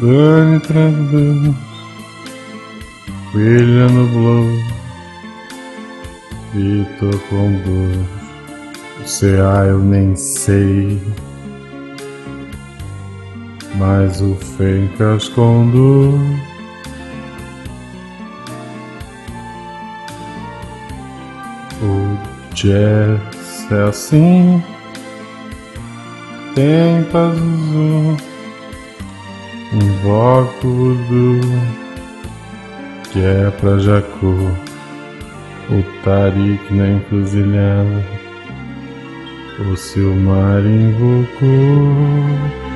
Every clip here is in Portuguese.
Dane tranquilo, no blow, e tô com dor. CA eu nem sei, mas o Fencas com dor. O jazz é assim, tem pazuzu, invoco o voodoo, que é pra Jacu, o Tarik na encruzilhada, o Silmar invocou.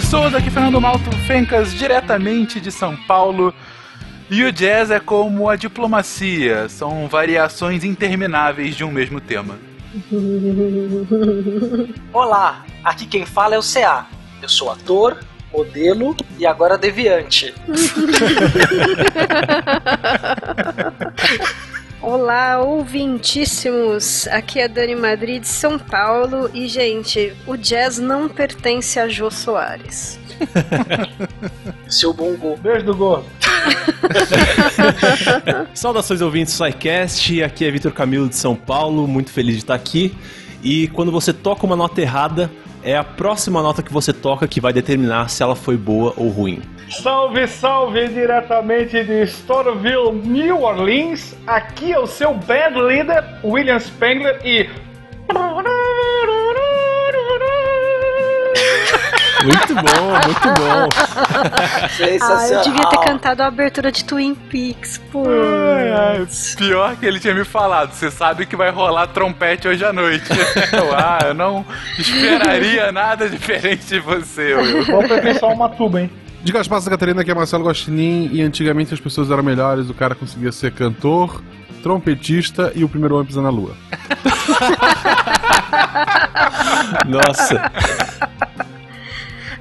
Pessoas, aqui é Fernando Malto Fencas, diretamente de São Paulo. E o jazz é como a diplomacia, são variações intermináveis de um mesmo tema. Olá, aqui quem fala é o CA. Eu sou ator, modelo e agora deviante. Olá, ouvintíssimos! Aqui é Dani Madrid de São Paulo e, gente, o jazz não pertence a Jô Soares. Seu bongo. Beijo do gordo. Saudações ouvintes do SciCast, aqui é Vitor Camilo de São Paulo, muito feliz de estar aqui. E quando você toca uma nota errada, é a próxima nota que você toca que vai determinar se ela foi boa ou ruim. Salve, salve diretamente de Storyville, New Orleans. Aqui é o seu band leader, William Spengler e. Muito bom, muito bom. Ah, Sensacional. eu devia ter cantado a abertura de Twin Peaks, pô. Pior que ele tinha me falado, você sabe que vai rolar trompete hoje à noite. Eu, ah, eu não esperaria nada diferente de você, Will. Vou só uma tuba, hein? Diga as passas, Catarina, que é Marcelo Gostinin e antigamente as pessoas eram melhores, o cara conseguia ser cantor, trompetista e o primeiro homem pisar na lua. Nossa,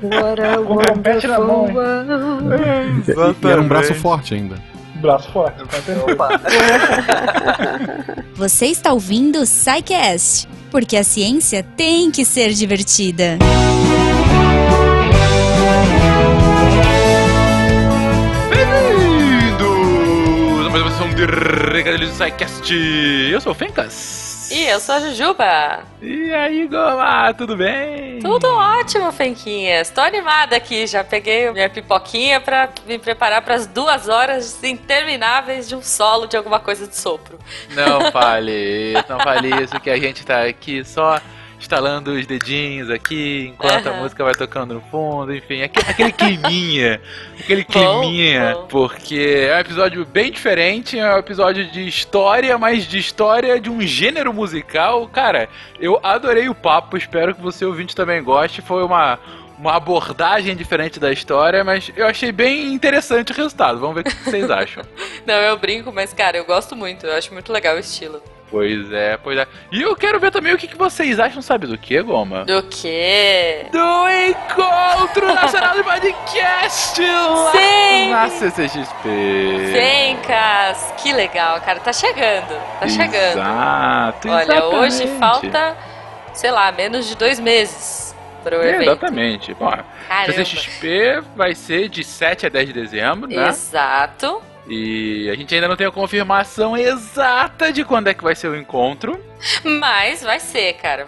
Com trompete na mão, world. E era um braço forte ainda. Braço forte, tá? Opa. Você está ouvindo o SciCast, porque a ciência tem que ser divertida. Bem-vindos a mais uma edição de Regadilhos do SciCast. Eu sou o Fencas. E eu sou a Jujuba. E aí, Goma, tudo bem? Tudo ótimo, Fenquinhas. Tô animada aqui. Já peguei minha pipoquinha pra me preparar para as duas horas intermináveis de um solo de alguma coisa de sopro. Não fale isso, não fale isso, que a gente tá aqui só instalando os dedinhos aqui, enquanto a Aham. música vai tocando no fundo, enfim, aquele, aquele climinha, aquele Bom, climinha, bom. porque é um episódio bem diferente, é um episódio de história, mas de história de um gênero musical, cara, eu adorei o papo, espero que você ouvinte também goste, foi uma... Uma abordagem diferente da história, mas eu achei bem interessante o resultado. Vamos ver o que vocês acham. Não, eu brinco, mas cara, eu gosto muito. Eu acho muito legal o estilo. Pois é, pois é. E eu quero ver também o que, que vocês acham, sabe do que, Goma? Do quê? Do Encontro Nacional de Podcast lá Sim! na CCXP. Fencas! Que legal, cara. Tá chegando. Tá chegando. Exato, Olha, hoje exatamente. falta, sei lá, menos de dois meses para o É, evento. exatamente. Bom, Caramba. CCXP vai ser de 7 a 10 de dezembro, né? Exato. E a gente ainda não tem a confirmação exata de quando é que vai ser o encontro. Mas vai ser, cara.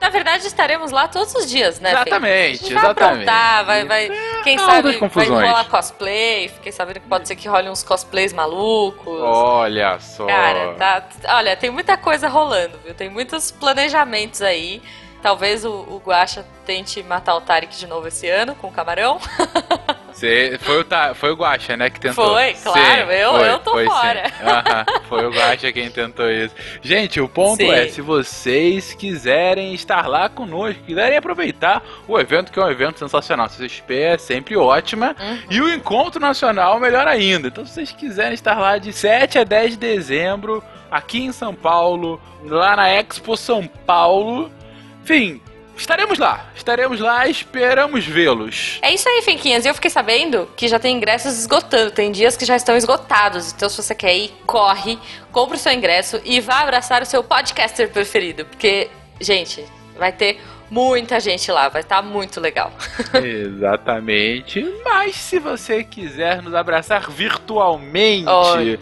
Na verdade, estaremos lá todos os dias, né? Exatamente, vai exatamente. aprontar, vai, vai. Quem é uma sabe vai rolar cosplay. Fiquei sabendo que pode ser que role uns cosplays malucos. Olha só. Cara, tá. Olha, tem muita coisa rolando, viu? Tem muitos planejamentos aí. Talvez o, o Guaxa tente matar o Tarek de novo esse ano com o camarão. Cê- foi, o, Ta- foi o Guaxa, né, que tentou. Foi, claro, eu- eu tô foi, sim. fora. Aham, foi o Guaxa quem tentou isso. Gente, o ponto Sim. é, se vocês quiserem estar lá conosco, quiserem aproveitar o evento, que é um evento sensacional, a CXP é sempre ótima, Uhum. e o Encontro Nacional melhor ainda. Então, se vocês quiserem estar lá de 7 a 10 de dezembro, aqui em São Paulo, lá na Expo São Paulo, enfim, estaremos lá. Estaremos lá, esperamos vê-los. É isso aí, Finquinhas. E eu fiquei sabendo que já tem ingressos esgotando. Tem dias que já estão esgotados. Então, se você quer ir, corre, compre o seu ingresso e vá abraçar o seu podcaster preferido. Porque, gente, vai ter muita gente lá, vai estar tá muito legal. Exatamente. Mas se você quiser nos abraçar virtualmente, Olha,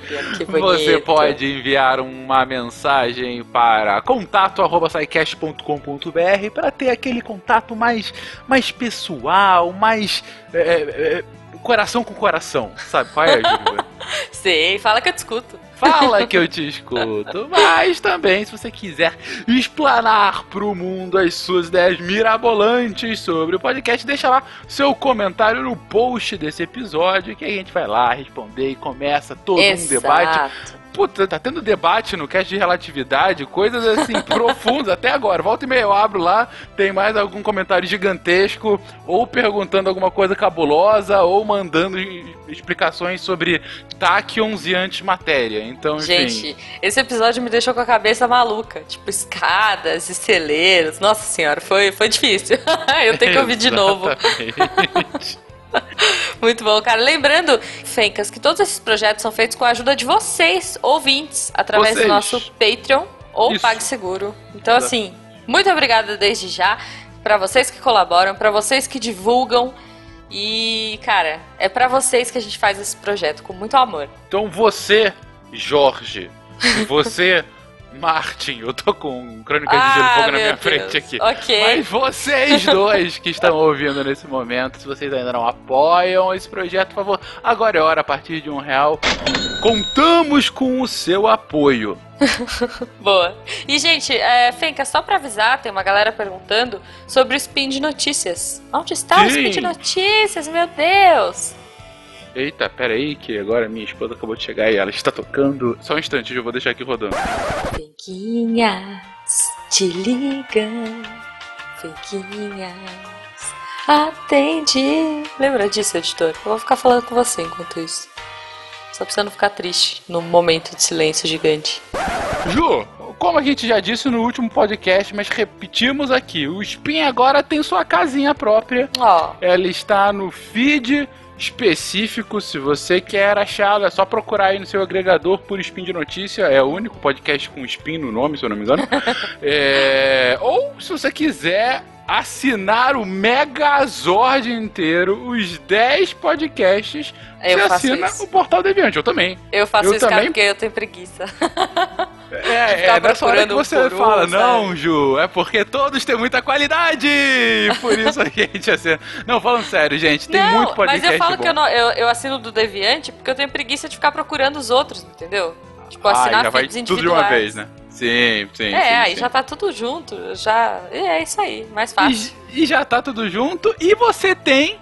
você pode enviar uma mensagem para contato@saicast.com.br para ter aquele contato mais mais pessoal, mais é, é, coração com coração, sabe qual é, Júlia? Sei, fala que eu te escuto. Fala que eu te escuto. Mas também, se você quiser explanar pro mundo as suas ideias mirabolantes sobre o podcast, deixa lá seu comentário no post desse episódio que a gente vai lá responder e começa todo Exato. um debate puta, tá tendo debate no cast de relatividade, coisas assim profundas até agora. Volta e meia eu abro lá, tem mais algum comentário gigantesco, ou perguntando alguma coisa cabulosa, ou mandando explicações sobre táquions e antimatéria. Então, enfim. Gente, esse episódio me deixou com a cabeça maluca. Tipo, escadas, esteleiros. Nossa senhora, foi, foi difícil. eu tenho que ouvir de novo. Muito bom, cara. Lembrando, Fencas, que todos esses projetos são feitos com a ajuda de vocês, ouvintes, através vocês. do nosso Patreon ou Isso. PagSeguro. Então, assim, muito obrigada desde já para vocês que colaboram, para vocês que divulgam. E, cara, é para vocês que a gente faz esse projeto com muito amor. Então você, Jorge, você, Martin, eu tô com Crônicas de Gelo e Ah, Fogo na minha Deus. frente aqui. Ok. Mas vocês dois que estão ouvindo nesse momento, se vocês ainda não apoiam esse projeto, por favor, agora é hora, a partir de um real. Contamos com o seu apoio. Boa. E, gente, é, Fenca, só pra avisar, tem uma galera perguntando sobre o Spin de Notícias. Onde está o Sim. Spin de Notícias, meu Deus? Eita, pera aí, que agora minha esposa acabou de chegar e ela está tocando. Só um instante, eu vou deixar aqui rodando. Fenquinhas, te liga. Fenquinhas, atende. Lembra disso, editor? Eu vou ficar falando com você enquanto isso. Só pra você não ficar triste num momento de silêncio gigante. Ju, como a gente já disse no último podcast, mas repetimos aqui, o Spin agora tem sua casinha própria. Ó, Ela está no feed específico. Se você quer achá-la, é só procurar aí no seu agregador por Spin de Notícia. É o único podcast com Spin no nome, se eu não me engano. É, Ou, se você quiser assinar o Megazord inteiro, os 10 podcasts, Eu você assina isso. o Portal Deviante. Eu também. eu faço Eu isso, também- porque eu tenho preguiça. É, é nessa hora que você um, fala, não, Ju, é porque todos têm muita qualidade! Por isso a gente assina. Não, falando sério, gente, tem não, muito podcast mas eu falo bom. que eu, não- eu, eu assino do Deviante porque eu tenho preguiça de ficar procurando os outros, entendeu? Tipo, ah, assinar já vai tudo de uma vez, né? Sim, sim. É, sim, aí sim. já tá tudo junto, já. É isso aí, mais fácil. E, e já tá tudo junto e você tem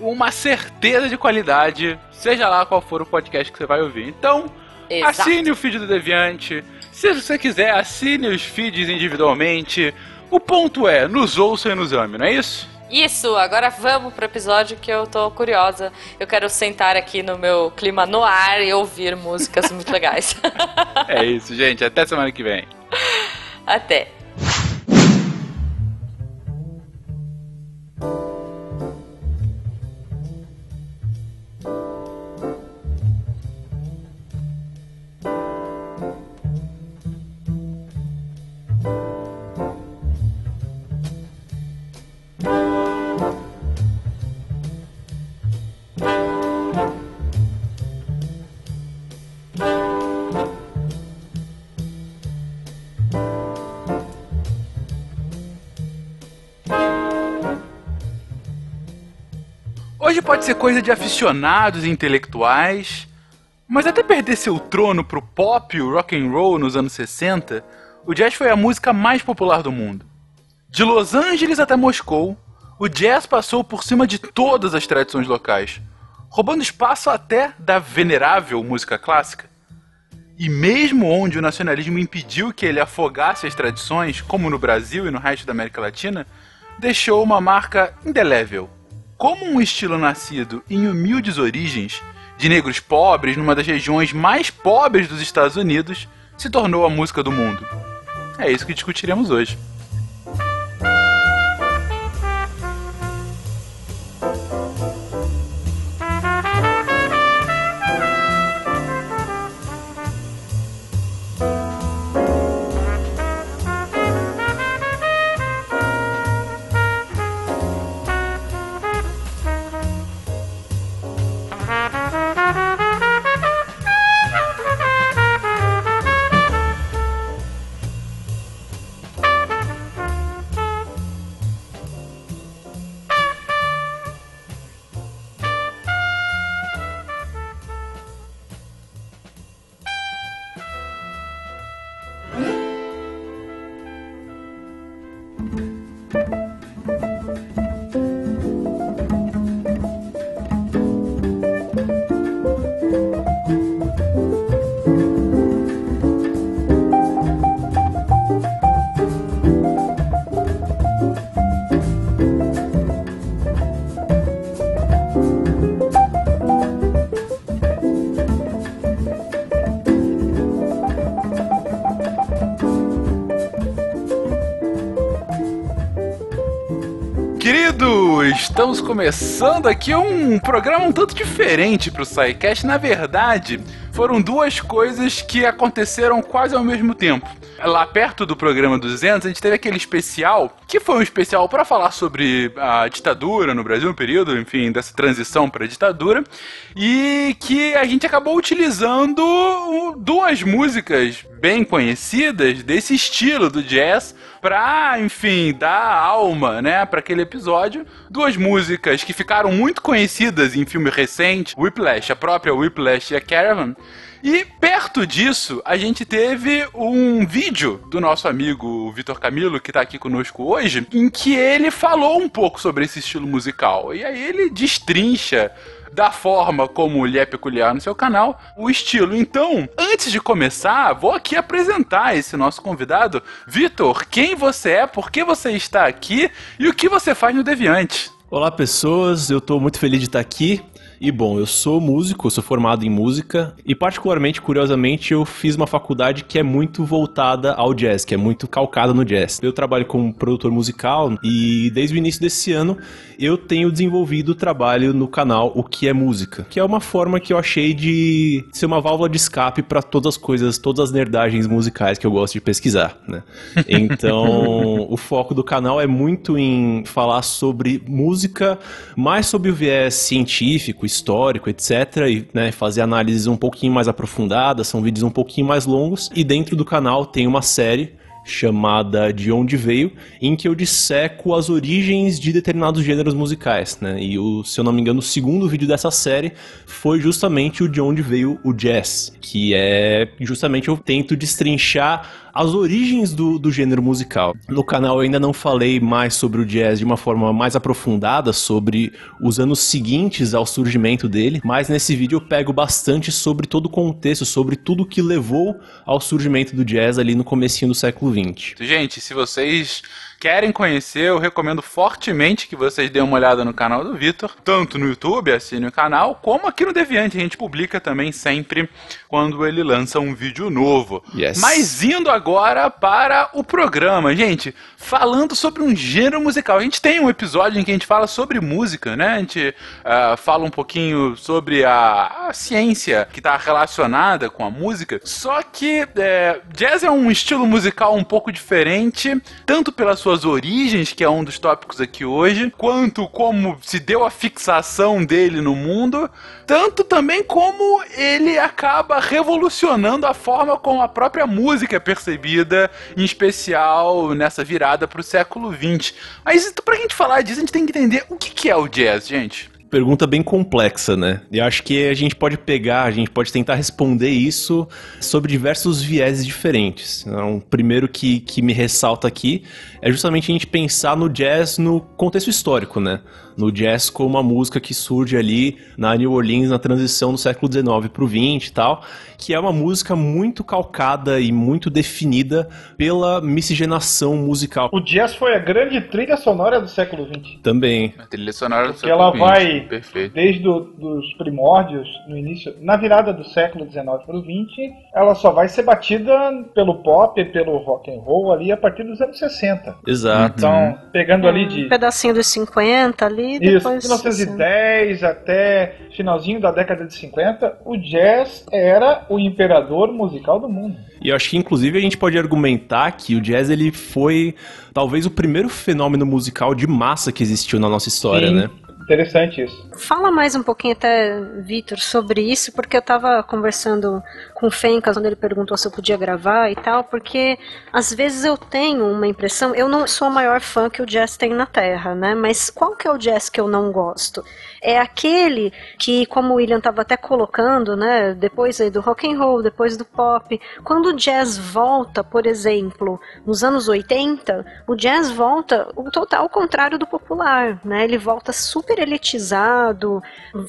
uma certeza de qualidade, seja lá qual for o podcast que você vai ouvir. Então, Exato. assine o feed do Deviante. Se você quiser, assine os feeds individualmente. O ponto é, nos ouça e nos ame, não é isso? Isso, agora vamos pro episódio que eu tô curiosa. Eu quero sentar aqui no meu clima no ar e ouvir músicas muito legais. É isso, gente. Até semana que vem. Até. Pode ser coisa de aficionados e intelectuais, mas até perder seu trono pro pop e o rock and roll nos anos 60, o jazz foi a música mais popular do mundo. De Los Angeles até Moscou, o jazz passou por cima de todas as tradições locais, roubando espaço até da venerável música clássica. E mesmo onde o nacionalismo impediu que ele afogasse as tradições, como no Brasil e no resto da América Latina, deixou uma marca indelével. Como um estilo nascido em humildes origens, de negros pobres numa das regiões mais pobres dos Estados Unidos, se tornou a música do mundo. É isso que discutiremos hoje. Estamos começando aqui um programa um tanto diferente pro SciCast. Na verdade, foram duas coisas que aconteceram quase ao mesmo tempo. Lá perto do programa 200, a gente teve aquele especial, que foi um especial para falar sobre a ditadura no Brasil, no período, enfim, dessa transição para ditadura, e que a gente acabou utilizando duas músicas bem conhecidas desse estilo do jazz pra, enfim, dar alma, né, para aquele episódio. Duas músicas que ficaram muito conhecidas em filme recente, Whiplash, a própria Whiplash e a Caravan. E perto disso, a gente teve um vídeo do nosso amigo Vitor Camilo, que tá aqui conosco hoje, em que ele falou um pouco sobre esse estilo musical. E aí ele destrincha da forma como lhe é peculiar no seu canal, o estilo. Então, antes de começar, vou aqui apresentar esse nosso convidado. Vitor, quem você é, por que você está aqui e o que você faz no Deviante? Olá pessoas, eu estou muito feliz de estar aqui. E bom, eu sou músico, eu sou formado em música e particularmente, curiosamente, eu fiz uma faculdade que é muito voltada ao jazz, que é muito calcada no jazz. Eu trabalho como produtor musical e desde o início desse ano eu tenho desenvolvido o trabalho no canal O que é Música, que é uma forma que eu achei de ser uma válvula de escape para todas as coisas, todas as nerdagens musicais que eu gosto de pesquisar, né? Então, o foco do canal é muito em falar sobre música, mais sobre o viés científico, histórico, etc, e né, fazer análises um pouquinho mais aprofundadas, são vídeos um pouquinho mais longos, e dentro do canal tem uma série chamada De Onde Veio, em que eu disseco as origens de determinados gêneros musicais, né? E o, se eu não me engano, o segundo vídeo dessa série foi justamente o De Onde Veio o Jazz, que é justamente eu tento destrinchar as origens do, do gênero musical. No canal eu ainda não falei mais sobre o jazz de uma forma mais aprofundada, sobre os anos seguintes ao surgimento dele, mas nesse vídeo eu pego bastante sobre todo o contexto, sobre tudo que levou ao surgimento do jazz ali no comecinho do século XX. Gente, se vocês querem conhecer, eu recomendo fortemente que vocês deem uma olhada no canal do Vitor, tanto no YouTube, assine o canal, como aqui no Deviante. A gente publica também sempre quando ele lança um vídeo novo. Yes. Mas indo agora para o programa, gente, falando sobre um gênero musical. A gente tem um episódio em que a gente fala sobre música, né? A gente uh, fala um pouquinho sobre a, a ciência que está relacionada com a música. Só que é, jazz é um estilo musical um pouco diferente, tanto pelas suas origens, que é um dos tópicos aqui hoje, quanto como se deu a fixação dele no mundo, tanto também como ele acaba revolucionando a forma como a própria música é percebida, em especial nessa virada para o século XX. Mas pra gente falar disso, a gente tem que entender o que é o jazz, gente pergunta bem complexa, né? E acho que a gente pode pegar, a gente pode tentar responder isso sobre diversos vieses diferentes. Então, o primeiro que, que me ressalta aqui é justamente a gente pensar no jazz no contexto histórico, né? No jazz como uma música que surge ali na New Orleans na transição do século XIX para o XX e tal, que é uma música muito calcada e muito definida pela miscigenação musical. O jazz foi a grande trilha sonora do século XX. Também. A trilha sonora do Porque século ela vai Perfeito. desde o, dos primórdios, no início, na virada do século XIX para o XX, ela só vai ser batida pelo pop, pelo rock and roll ali a partir dos anos 60. Exato. Então, pegando ali Um de pedacinho dos 50 ali, isso, depois... 1910 até finalzinho da década de 50, o jazz era o imperador musical do mundo. E eu acho que inclusive a gente pode argumentar que o jazz ele foi talvez o primeiro fenômeno musical de massa que existiu na nossa história, Sim. né? Interessante isso. Fala mais um pouquinho até, Vitor, sobre isso, porque eu tava conversando com o Fencas quando ele perguntou se eu podia gravar e tal, porque às vezes eu tenho uma impressão, eu não sou a maior fã que o jazz tem na Terra, né? Mas qual que é o jazz que eu não gosto? É aquele que, como o William tava até colocando, né, depois aí do rock and roll, depois do pop, quando o jazz volta, por exemplo, nos anos 80, o jazz volta o total contrário do popular, né? Ele volta super elitizado,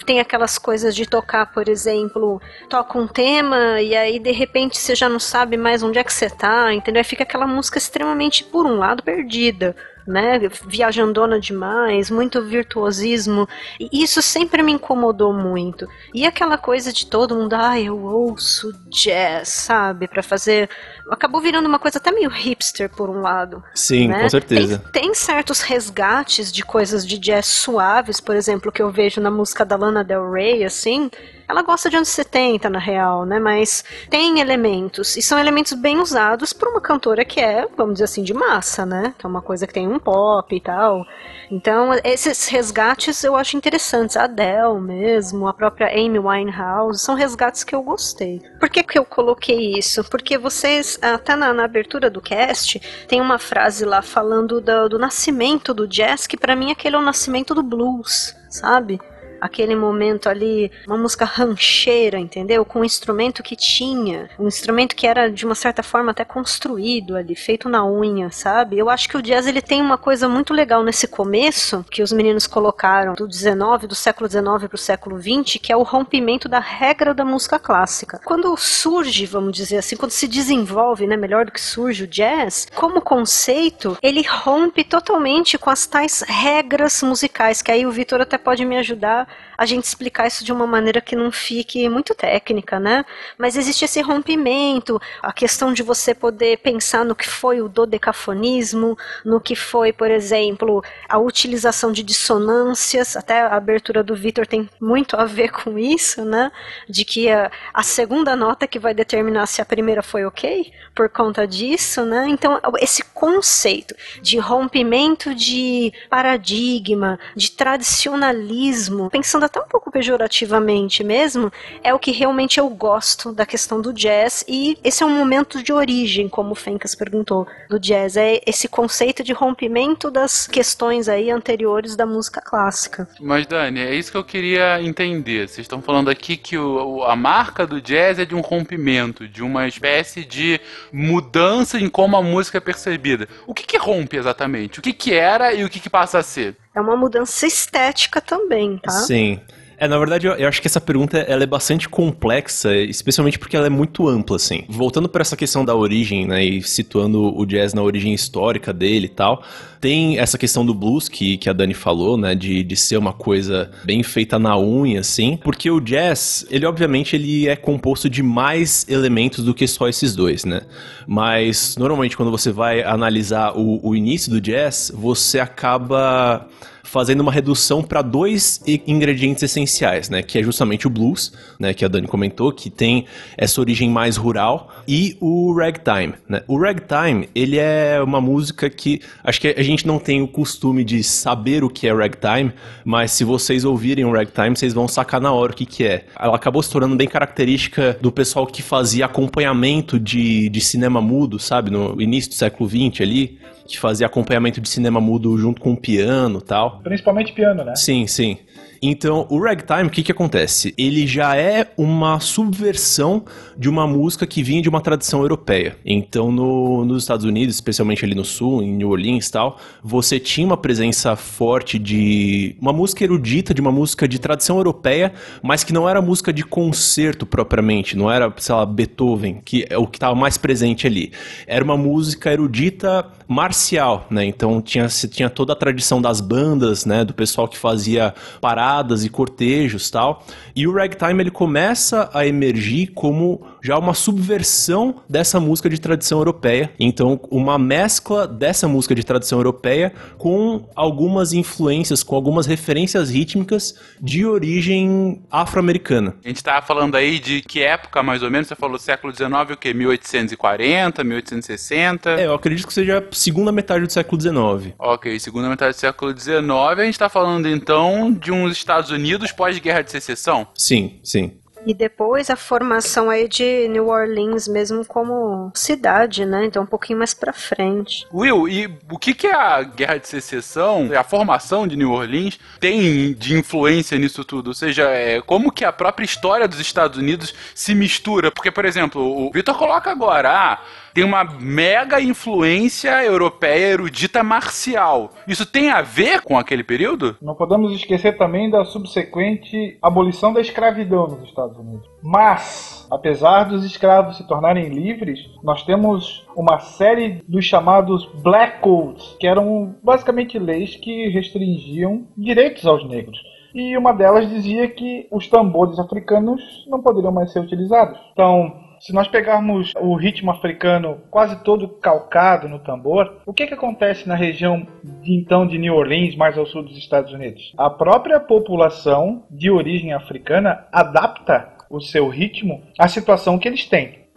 tem aquelas coisas de tocar, por exemplo, toca um tema e aí de repente você já não sabe mais onde é que você tá, entendeu? Aí fica aquela música extremamente, por um lado, perdida né, viajandona demais, muito virtuosismo, e isso sempre me incomodou muito. E aquela coisa de todo mundo, ah, eu ouço jazz, sabe, para fazer, acabou virando uma coisa até meio hipster por um lado. Sim, né? com certeza. Tem, tem, certos resgates de coisas de jazz suaves, por exemplo, que eu vejo na música da Lana Del Rey, assim, ela gosta de anos 70, na real, né? Mas tem elementos, e são elementos bem usados por uma cantora que é, vamos dizer assim, de massa, né? Que é uma coisa que tem um pop e tal. Então, esses resgates eu acho interessantes. A Adele mesmo, a própria Amy Winehouse, são resgates que eu gostei. Por que, que eu coloquei isso? Porque vocês, até na, na abertura do cast, tem uma frase lá falando do, do nascimento do jazz, que para mim aquele é o nascimento do blues, sabe? Aquele momento ali, uma música rancheira, entendeu? Com um instrumento que tinha, um instrumento que era de uma certa forma até construído ali, feito na unha, sabe? Eu acho que o jazz ele tem uma coisa muito legal nesse começo que os meninos colocaram do 19, do século 19 para o século 20, que é o rompimento da regra da música clássica. Quando surge, vamos dizer assim, quando se desenvolve, né, melhor do que surge o jazz, como conceito, ele rompe totalmente com as tais regras musicais, que aí o Vitor até pode me ajudar a gente explicar isso de uma maneira que não fique muito técnica, né? Mas existe esse rompimento, a questão de você poder pensar no que foi o dodecafonismo, no que foi, por exemplo, a utilização de dissonâncias, até a abertura do Vitor tem muito a ver com isso, né? De que a, a segunda nota que vai determinar se a primeira foi ok, por conta disso, né? Então, esse conceito de rompimento de paradigma, de tradicionalismo, pensando até um pouco pejorativamente mesmo, é o que realmente eu gosto da questão do jazz e esse é um momento de origem, como o Fencas perguntou, do jazz, é esse conceito de rompimento das questões aí anteriores da música clássica. Mas Dani, é isso que eu queria entender. Vocês estão falando aqui que o, a marca do jazz é de um rompimento, de uma espécie de mudança em como a música é percebida. O que, que rompe exatamente? O que, que era e o que, que passa a ser? É uma mudança estética também, tá? Sim. É, na verdade, eu, eu, acho que essa pergunta ela é bastante complexa, especialmente porque ela é muito ampla, assim. Voltando para essa questão da origem, né, e situando o jazz na origem histórica dele e tal, tem essa questão do blues que, que a Dani falou, né, de, de ser uma coisa bem feita na unha, assim, porque o jazz, ele obviamente ele é composto de mais elementos do que só esses dois, né, mas normalmente quando você vai analisar o, o início do jazz, você acaba fazendo uma redução para dois ingredientes essenciais, né? Que é justamente o blues, né? Que a Dani comentou, que tem essa origem mais rural, e o ragtime, né? O ragtime, ele é uma música que acho que a gente não tem o costume de saber o que é ragtime, mas se vocês ouvirem o ragtime, vocês vão sacar na hora o que, que é. Ela acabou se tornando bem característica do pessoal que fazia acompanhamento de, de cinema mudo, sabe? No início do século XX ali que fazia acompanhamento de cinema mudo junto com o piano tal. Principalmente piano, né? Sim, sim. Então, o ragtime, o que que acontece? Ele já é uma subversão de uma música que vinha de uma tradição europeia. Então, no, nos Estados Unidos, especialmente ali no sul, em New Orleans e tal, você tinha uma presença forte de uma música erudita, de uma música de tradição europeia, mas que não era música de concerto propriamente, não era, sei lá, Beethoven, que é o que estava mais presente ali. Era uma música erudita marcial, né? Então, tinha, tinha toda a tradição das bandas, né, do pessoal que fazia paradas e cortejos tal. E o ragtime ele começa a emergir como já uma subversão dessa música de tradição europeia. Então, uma mescla dessa música de tradição europeia com algumas influências, com algumas referências rítmicas de origem afro-americana. A gente tava falando aí de que época, mais ou menos? Você falou século XIX, o quê? 1840, 1860? É, eu acredito que seja a segunda metade do século XIX. Ok, segunda metade do século XIX. A gente tá falando então de uns Estados Unidos pós-guerra de secessão? Sim, sim. E depois a formação aí de New Orleans mesmo como cidade, né? Então um pouquinho mais pra frente. Will, e o que, que é a Guerra de Secessão, a formação de New Orleans, tem de influência nisso tudo? Ou seja, é, como que a própria história dos Estados Unidos se mistura? Porque, por exemplo, o Victor coloca agora, ah, tem uma mega influência europeia erudita marcial. Isso tem a ver com aquele período? Não podemos esquecer também da subsequente abolição da escravidão nos Estados Unidos. Mas, apesar dos escravos se tornarem livres, nós temos uma série dos chamados Black Codes, que eram basicamente leis que restringiam direitos aos negros e uma delas dizia que os tambores africanos não poderiam mais ser utilizados. Então, se nós pegarmos o ritmo africano quase todo calcado no tambor, o que, que acontece na região de, então de New Orleans, mais ao sul dos Estados Unidos? A própria população de origem africana adapta o seu ritmo à situação que eles têm.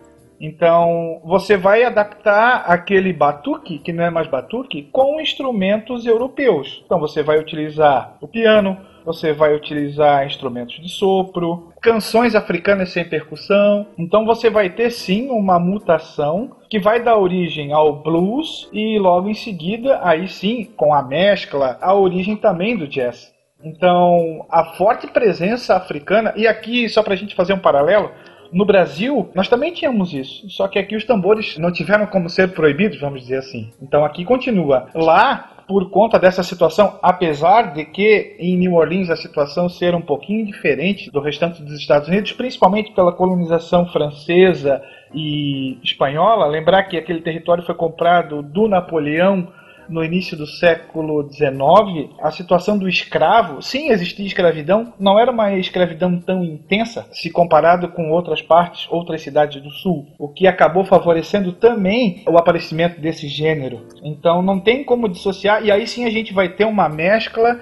Então, você vai adaptar aquele batuque, que não é mais batuque, com instrumentos europeus. Então, você vai utilizar o piano, você vai utilizar instrumentos de sopro, canções africanas sem percussão. Então você vai ter sim uma mutação que vai dar origem ao blues e logo em seguida, aí sim, com a mescla, a origem também do jazz. Então, a forte presença africana, e aqui, só para a gente fazer um paralelo, no Brasil, nós também tínhamos isso, só que aqui os tambores não tiveram como ser proibidos, vamos dizer assim. Então aqui continua. Lá, por conta dessa situação, apesar de que em New Orleans a situação ser um pouquinho diferente do restante dos Estados Unidos, principalmente pela colonização francesa e espanhola, lembrar que aquele território foi comprado do Napoleão no início do século XIX, a situação do escravo, sim, existia escravidão, não era uma escravidão tão intensa se comparado com outras partes, outras cidades do sul, o que acabou favorecendo também o aparecimento desse gênero. Então não tem como dissociar, e aí sim a gente vai ter uma mescla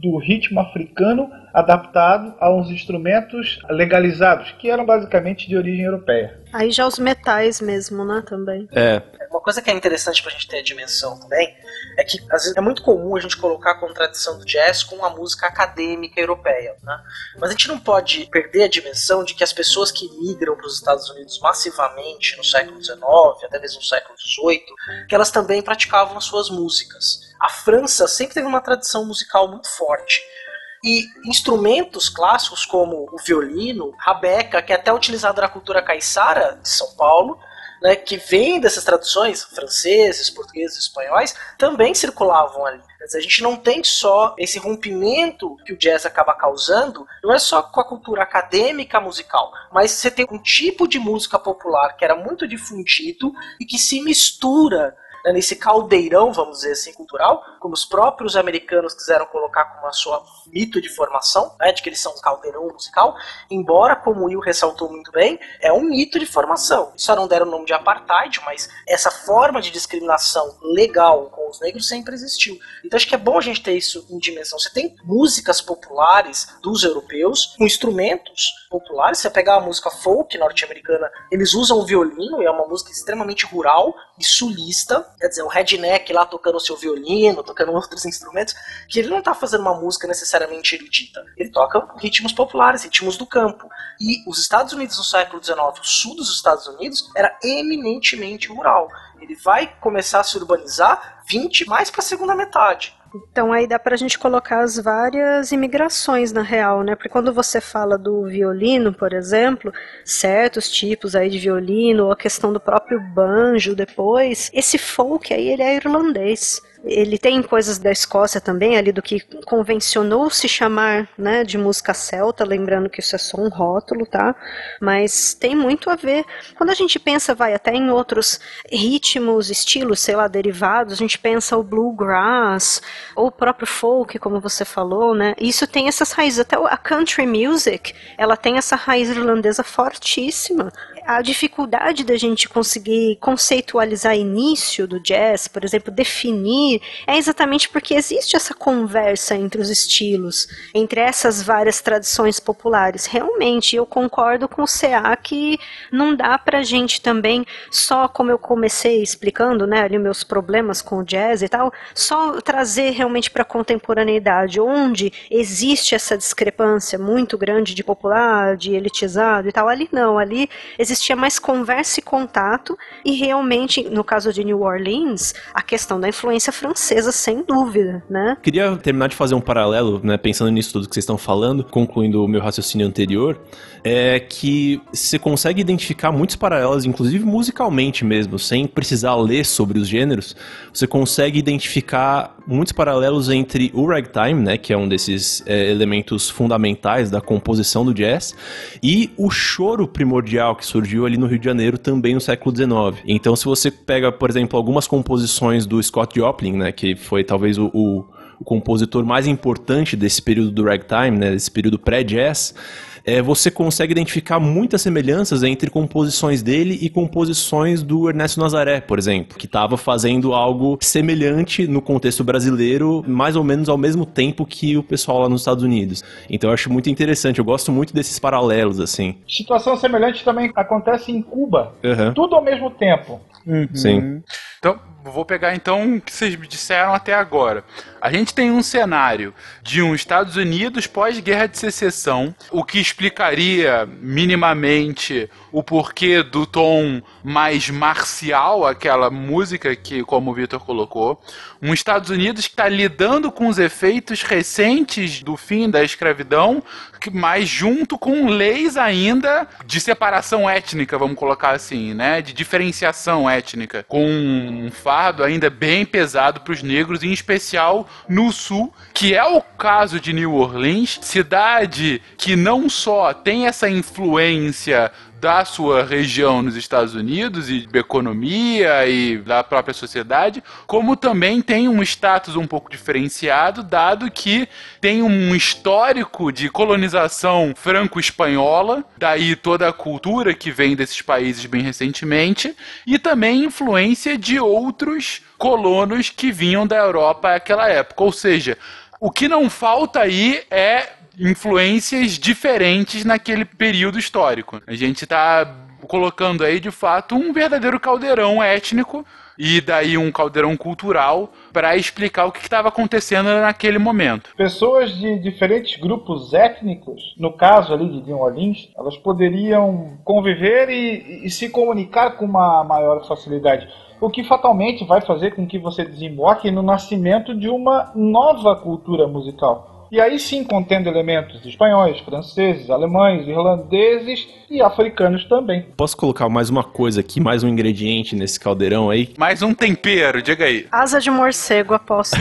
do ritmo africano adaptado a uns instrumentos legalizados, que eram basicamente de origem europeia. Aí já os metais mesmo, né, também. É. Uma coisa que é interessante pra gente ter a dimensão também é que às vezes é muito comum a gente colocar a contradição do jazz com a música acadêmica europeia, né? Mas a gente não pode perder a dimensão de que as pessoas que migram para os Estados Unidos massivamente no século XIX, até mesmo no século XVIII, que elas também praticavam as suas músicas. A França sempre teve uma tradição musical muito forte. E instrumentos clássicos como o violino, rabeca, que é até utilizado na cultura caiçara de São Paulo, né, que vem dessas traduções, franceses, portugueses, espanhóis, também circulavam ali. A gente não tem só esse rompimento que o jazz acaba causando, não é só com a cultura acadêmica musical, mas você tem um tipo de música popular que era muito difundido e que se mistura né, nesse caldeirão, vamos dizer assim, cultural, como os próprios americanos quiseram colocar como a sua mito de formação, né, de que eles são um caldeirão musical, embora, como o Will ressaltou muito bem, é um mito de formação. Só não deram o nome de apartheid, mas essa forma de discriminação legal com os negros sempre existiu. Então acho que é bom a gente ter isso em dimensão. Você tem músicas populares dos europeus, com instrumentos populares. Você pegar a música folk norte-americana, eles usam o violino, e é uma música extremamente rural e sulista. Quer dizer, o redneck lá tocando o seu violino, tocando outros instrumentos, que ele não está fazendo uma música necessariamente erudita. Ele toca ritmos populares, ritmos do campo. E os Estados Unidos no século XIX, o sul dos Estados Unidos, era eminentemente rural. Ele vai começar a se urbanizar 20 mais para a segunda metade. Então aí dá pra gente colocar as várias imigrações na real, né? Porque quando você fala do violino, por exemplo, certos tipos aí de violino, ou a questão do próprio banjo depois, esse folk aí ele é irlandês. Ele tem coisas da Escócia também, ali do que convencionou se chamar né, de música celta, lembrando que isso é só um rótulo, tá? Mas tem muito a ver. Quando a gente pensa, vai até em outros ritmos, estilos, sei lá, derivados, a gente pensa o bluegrass, ou o próprio folk, como você falou, né? Isso tem essas raízes. Até a country music, ela tem essa raiz irlandesa fortíssima a dificuldade da gente conseguir conceitualizar início do jazz, por exemplo, definir, é exatamente porque existe essa conversa entre os estilos, entre essas várias tradições populares. Realmente, eu concordo com o CA que não dá pra gente também, só como eu comecei explicando, né, ali meus problemas com o jazz e tal, só trazer realmente para a contemporaneidade, onde existe essa discrepância muito grande de popular, de elitizado e tal. Ali não, ali existia mais conversa e contato, e realmente, no caso de New Orleans, a questão da influência francesa, sem dúvida, né? Queria terminar de fazer um paralelo, né, pensando nisso tudo que vocês estão falando, concluindo o meu raciocínio anterior, é que você consegue identificar muitos paralelos, inclusive musicalmente mesmo, sem precisar ler sobre os gêneros, você consegue identificar muitos paralelos entre o ragtime, né, que é um desses é, elementos fundamentais da composição do jazz, e o choro primordial que surgiu ali no Rio de Janeiro também no século XIX. Então, se você pega, por exemplo, algumas composições do Scott Joplin, né, que foi talvez o, o o compositor mais importante desse período do ragtime, né, desse período pré-jazz, é, você consegue identificar muitas semelhanças entre composições dele e composições do Ernesto Nazaré, por exemplo, que estava fazendo algo semelhante no contexto brasileiro, mais ou menos ao mesmo tempo que o pessoal lá nos Estados Unidos. Então eu acho muito interessante, eu gosto muito desses paralelos, assim. Situação semelhante também acontece em Cuba. Uhum. Tudo ao mesmo tempo. Sim. Então, vou pegar então o que vocês me disseram até agora. A gente tem um cenário de um Estados Unidos pós-guerra de secessão, o que explicaria minimamente o porquê do tom mais marcial, aquela música que, como o Victor colocou. Um Estados Unidos que está lidando com os efeitos recentes do fim da escravidão, mas junto com leis ainda de separação étnica, vamos colocar assim, né? De diferenciação étnica, com fardo ainda bem pesado para os negros, em especial no sul, que é o caso de New Orleans, cidade que não só tem essa influência da sua região nos Estados Unidos e de economia e da própria sociedade, como também tem um status um pouco diferenciado, dado que tem um histórico de colonização franco-espanhola, daí toda a cultura que vem desses países bem recentemente, e também influência de outros colonos que vinham da Europa naquela época. Ou seja, o que não falta aí é influências diferentes naquele período histórico. A gente está colocando aí de fato um verdadeiro caldeirão étnico e daí um caldeirão cultural para explicar o que estava acontecendo naquele momento. Pessoas de diferentes grupos étnicos, no caso ali de New Orleans, elas poderiam conviver e, e se comunicar com uma maior facilidade. O que fatalmente vai fazer com que você desemboque no nascimento de uma nova cultura musical. E aí sim contendo elementos espanhóis, franceses, alemães, irlandeses e africanos também. Posso colocar mais uma coisa aqui, mais um ingrediente nesse caldeirão aí? Mais um tempero, diga aí. Asa de morcego, aposto.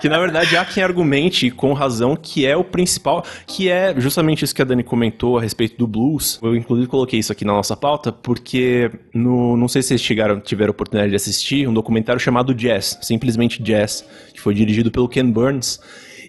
que na verdade há quem argumente com razão que é o principal, que é justamente isso que a Dani comentou a respeito do blues. Eu inclusive coloquei isso aqui na nossa pauta porque no, não sei se vocês chegaram, tiveram a oportunidade de assistir um documentário chamado Jazz, simplesmente Jazz, que foi dirigido Tolkien Burns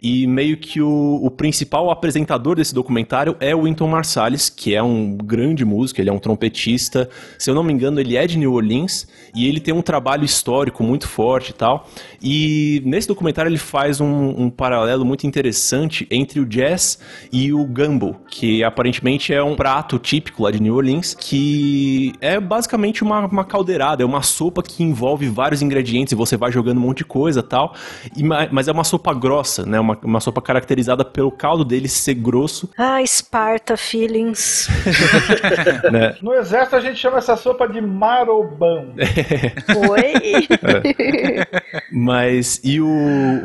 E meio que o, o principal apresentador desse documentário é o Wynton Marsalis, que é um grande músico, ele é um trompetista. Se eu não me engano, ele é de New Orleans e ele tem um trabalho histórico muito forte e tal. E nesse documentário ele faz um, um paralelo muito interessante entre o jazz e o gumbo, que aparentemente é um prato típico lá de New Orleans, que é basicamente uma, uma caldeirada, é uma sopa que envolve vários ingredientes e você vai jogando um monte de coisa tal. E, ma- mas é uma sopa grossa, né? Uma, uma sopa caracterizada pelo caldo dele ser grosso, Ah, Esparta, feelings. né? No exército a gente chama essa sopa de marobão. Oi? Mas e o,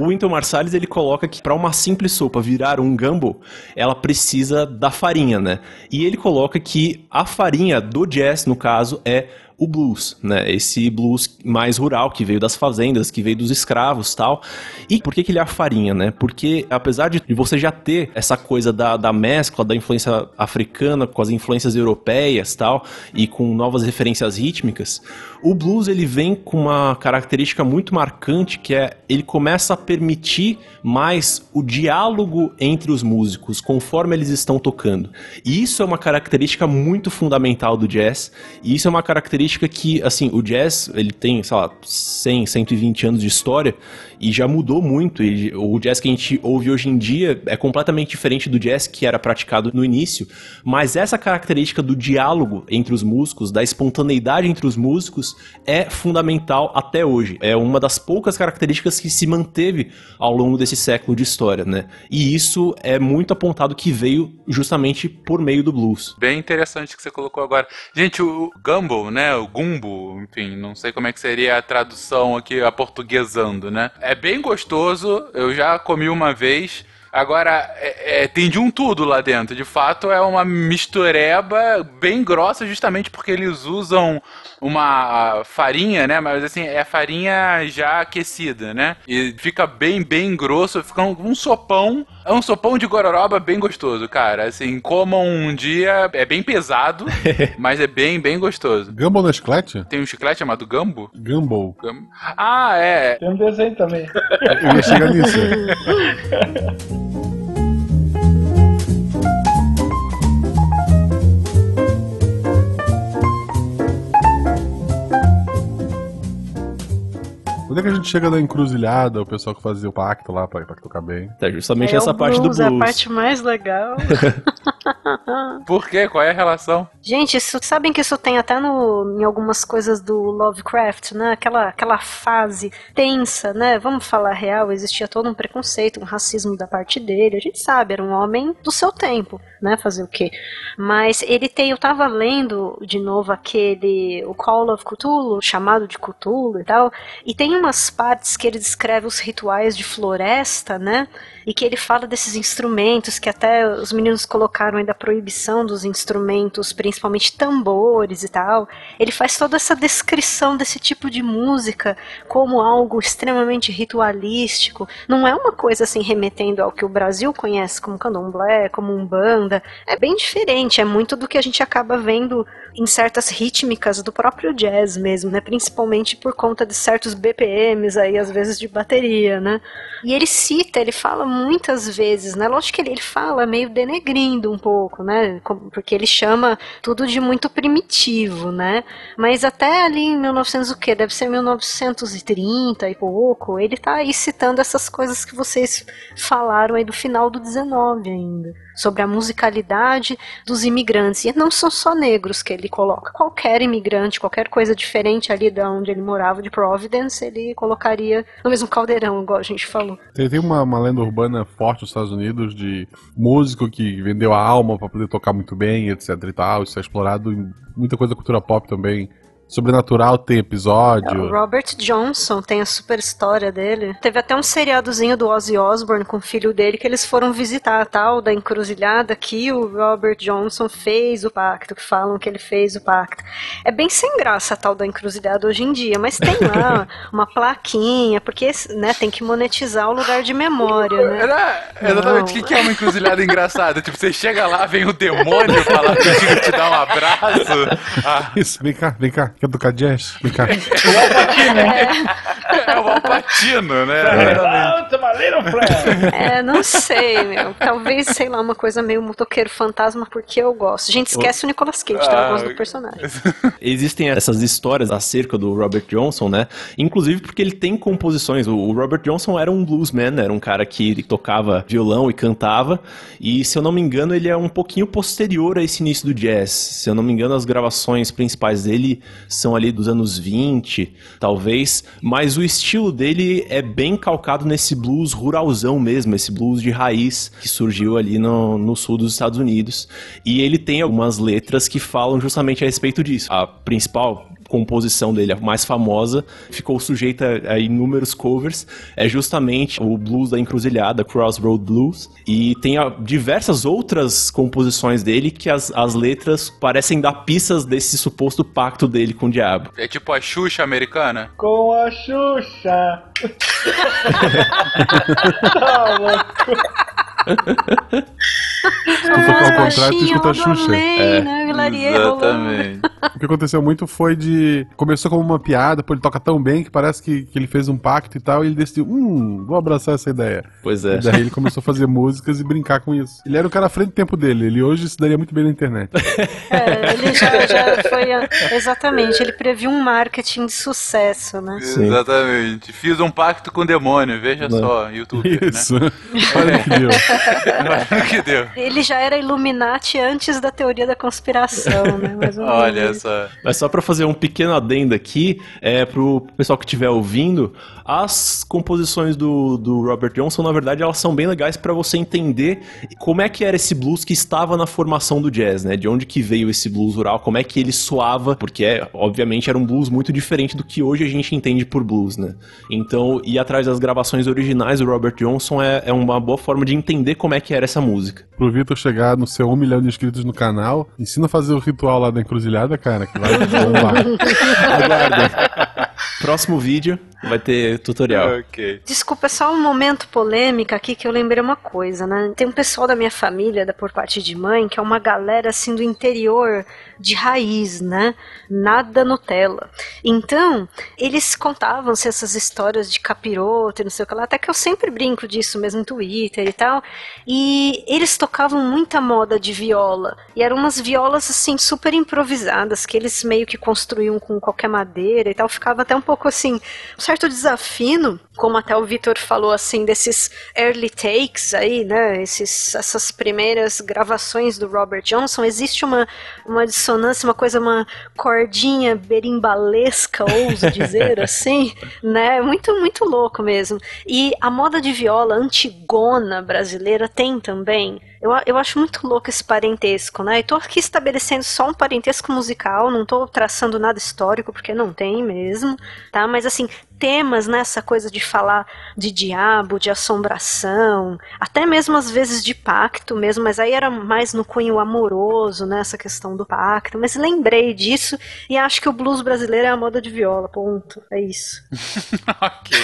o Wynton Marsalis ele coloca que para uma simples sopa virar um gumbo, ela precisa da farinha, né? E ele coloca que a farinha do jazz, no caso, é o blues, né? Esse blues mais rural que veio das fazendas, que veio dos escravos, tal. E por que que ele é a farinha, né? Porque apesar de você já ter essa coisa da, da mescla da influência africana com as influências europeias, tal, e com novas referências rítmicas, o blues ele vem com uma característica muito marcante que é ele começa a permitir mais o diálogo entre os músicos conforme eles estão tocando. E isso é uma característica muito fundamental do jazz, e isso é uma característica que, assim, o jazz, ele tem, sei lá, 100, 120 anos de história e já mudou muito. E o jazz que a gente ouve hoje em dia é completamente diferente do jazz que era praticado no início, mas essa característica do diálogo entre os músicos, da espontaneidade entre os músicos, é fundamental até hoje. É uma das poucas características que se manteve ao longo desse século de história, né? E isso é muito apontado que veio justamente por meio do blues. Bem interessante que você colocou agora. Gente, o gumbo, né? O gumbo, enfim, não sei como é que seria a tradução aqui, a portuguesando, né? É bem gostoso, eu já comi uma vez. Agora, é, é, tem de um tudo lá dentro. De fato, é uma mistureba bem grossa, justamente porque eles usam uma farinha, né? Mas assim, é farinha já aquecida, né? E fica bem, bem grosso, fica um, um sopão. É um sopão de gororoba bem gostoso, cara. Assim, comam um dia, é bem pesado, mas é bem, bem gostoso. Gumball no chiclete? Tem um chiclete chamado Gumbo? Gumball. Gum- Ah, é. Tem um desenho também. Eu ia chegar nisso. Onde é que a gente chega da encruzilhada, o pessoal que fazia o pacto lá pra, pra tocar bem? É justamente É, essa parte do blues. É a parte mais legal. Por quê? Qual é a relação? Gente, isso, sabem que isso tem até no, em algumas coisas do Lovecraft, né? Aquela, aquela fase tensa, né? Vamos falar real, existia todo um preconceito, um racismo da parte dele. A gente sabe, era um homem do seu tempo, né? Fazer o quê? Mas ele tem, eu tava lendo de novo aquele, o Call of Cthulhu, chamado de Cthulhu e tal, e tem umas partes que ele descreve os rituais de floresta, né? E que ele fala desses instrumentos, que até os meninos colocaram aí da proibição dos instrumentos, principalmente tambores e tal. Ele faz toda essa descrição desse tipo de música como algo extremamente ritualístico. Não é uma coisa assim remetendo ao que o Brasil conhece como candomblé, como umbanda. É bem diferente, é muito do que a gente acaba vendo em certas rítmicas do próprio jazz mesmo, né? Principalmente por conta de certos BPMs aí, às vezes de bateria, né? E ele cita, ele fala muitas vezes, né? Lógico que ele, ele fala meio denegrindo um pouco, né? Porque ele chama tudo de muito primitivo, né? Mas até ali em 1900 o quê? Deve ser 1930 e pouco, ele tá aí citando essas coisas que vocês falaram aí do final do 19 ainda. Sobre a musicalidade dos imigrantes. E não são só negros que ele coloca. Qualquer imigrante, qualquer coisa diferente ali da onde ele morava, de Providence, ele colocaria no mesmo caldeirão, igual a gente falou. Tem, uma, uma lenda urbana forte nos Estados Unidos de músico que vendeu a alma pra poder tocar muito bem, etc e tal. Isso é explorado em muita coisa da cultura pop também. Sobrenatural tem O episódio. Robert Johnson tem a super história dele. Teve até um seriadozinho do Ozzy Osbourne com o filho dele que eles foram visitar a tal da encruzilhada que o Robert Johnson fez o pacto, que falam que ele fez o pacto. É bem sem graça a tal da encruzilhada hoje em dia, mas tem lá uma plaquinha, porque né, tem que monetizar o lugar de memória, né? Era, exatamente, o que, que é uma encruzilhada engraçada? Tipo, você chega lá, vem o demônio falar contigo, te dar um abraço. Ah, Isso, vem cá, vem cá. Quer tocar jazz? Cá. é o Alpatino, né? Ah, valendo, Fred. É, não sei, meu. Talvez, sei lá, uma coisa meio motoqueiro fantasma, porque eu gosto. Gente, esquece o Nicolas Cage, tá? Eu gosto do personagem. Existem essas histórias acerca do Robert Johnson, né? Inclusive porque ele tem composições. O Robert Johnson era um bluesman, era um cara que tocava violão e cantava. E se eu não me engano, ele é um pouquinho posterior a esse início do jazz. Se eu não me engano, as gravações principais dele são ali dos anos 20, talvez. Mas o estilo dele é bem calcado nesse blues ruralzão mesmo, esse blues de raiz que surgiu ali no, no sul dos Estados Unidos. E ele tem algumas letras que falam justamente a respeito disso. A principal composição dele, a mais famosa, ficou sujeita a inúmeros covers, é justamente o blues da encruzilhada, Crossroad Blues, e tem a, diversas outras composições dele que as, as letras parecem dar pistas desse suposto pacto dele com o diabo. É tipo a Xuxa americana? Com a Xuxa. tá louco. Se tu tocar ao contrário, tu escuta a Xuxa. É, né? Exatamente. O que aconteceu muito foi de. Começou como uma piada, pô, ele toca tão bem que parece que, que ele fez um pacto e tal, e ele decidiu, hum, vou abraçar essa ideia. Pois é. E daí ele começou a fazer músicas e brincar com isso. Ele era o cara à frente do tempo dele, ele hoje se daria muito bem na internet. É, ele já, já foi. a- Exatamente, ele previu um marketing de sucesso, né? Sim. Exatamente. Fiz um pacto com o demônio, veja Não. só, YouTube, Isso. Olha que deu. o que deu. Ele já era Illuminati antes da teoria da conspiração, né? Menos. Olha só. Mas só pra fazer um pequeno adendo aqui, é pro pessoal que estiver ouvindo, as composições do, do Robert Johnson, na verdade, elas são bem legais pra você entender como é que era esse blues que estava na formação do jazz, né? De onde que veio esse blues rural, como é que ele soava, porque é, obviamente era um blues muito diferente do que hoje a gente entende por blues, né? Então, ir atrás das gravações originais do Robert Johnson é, é uma boa forma de entender como é que era essa música. Pro Vitor chegar no seu um milhão de inscritos no canal, ensina a fazer o ritual lá da encruzilhada, cara, que vai bombar. Aguarda. Próximo vídeo vai ter tutorial. Ok. Desculpa, é só um momento polêmica aqui que eu lembrei uma coisa, né? Tem um pessoal da minha família, da por parte de mãe, que é uma galera assim do interior de raiz, né? Nada Nutella. Então, eles contavam-se essas histórias de capiroto e não sei o que lá, até que eu sempre brinco disso mesmo no Twitter e tal. E eles tocavam muita moda de viola. E eram umas violas assim super improvisadas, que eles meio que construíam com qualquer madeira e tal. Ficava até um pouco assim, um certo desafino, como até o Vitor falou assim, desses early takes aí, né? Esses, essas primeiras gravações do Robert Johnson, existe uma, uma dissonância, uma coisa, uma cordinha berimbalesca, ouso dizer assim, né? Muito, muito louco mesmo. E a moda de viola antigona brasileira tem também. Eu, eu acho muito louco esse parentesco, né? E tô aqui estabelecendo só um parentesco musical, não tô traçando nada histórico, porque não tem mesmo, tá? Mas assim, temas nessa coisa de falar de diabo, de assombração, até mesmo às vezes de pacto mesmo, mas aí era mais no cunho amoroso, né? Essa questão do pacto. Mas lembrei disso e acho que o blues brasileiro é a moda de viola, ponto. É isso. Ok,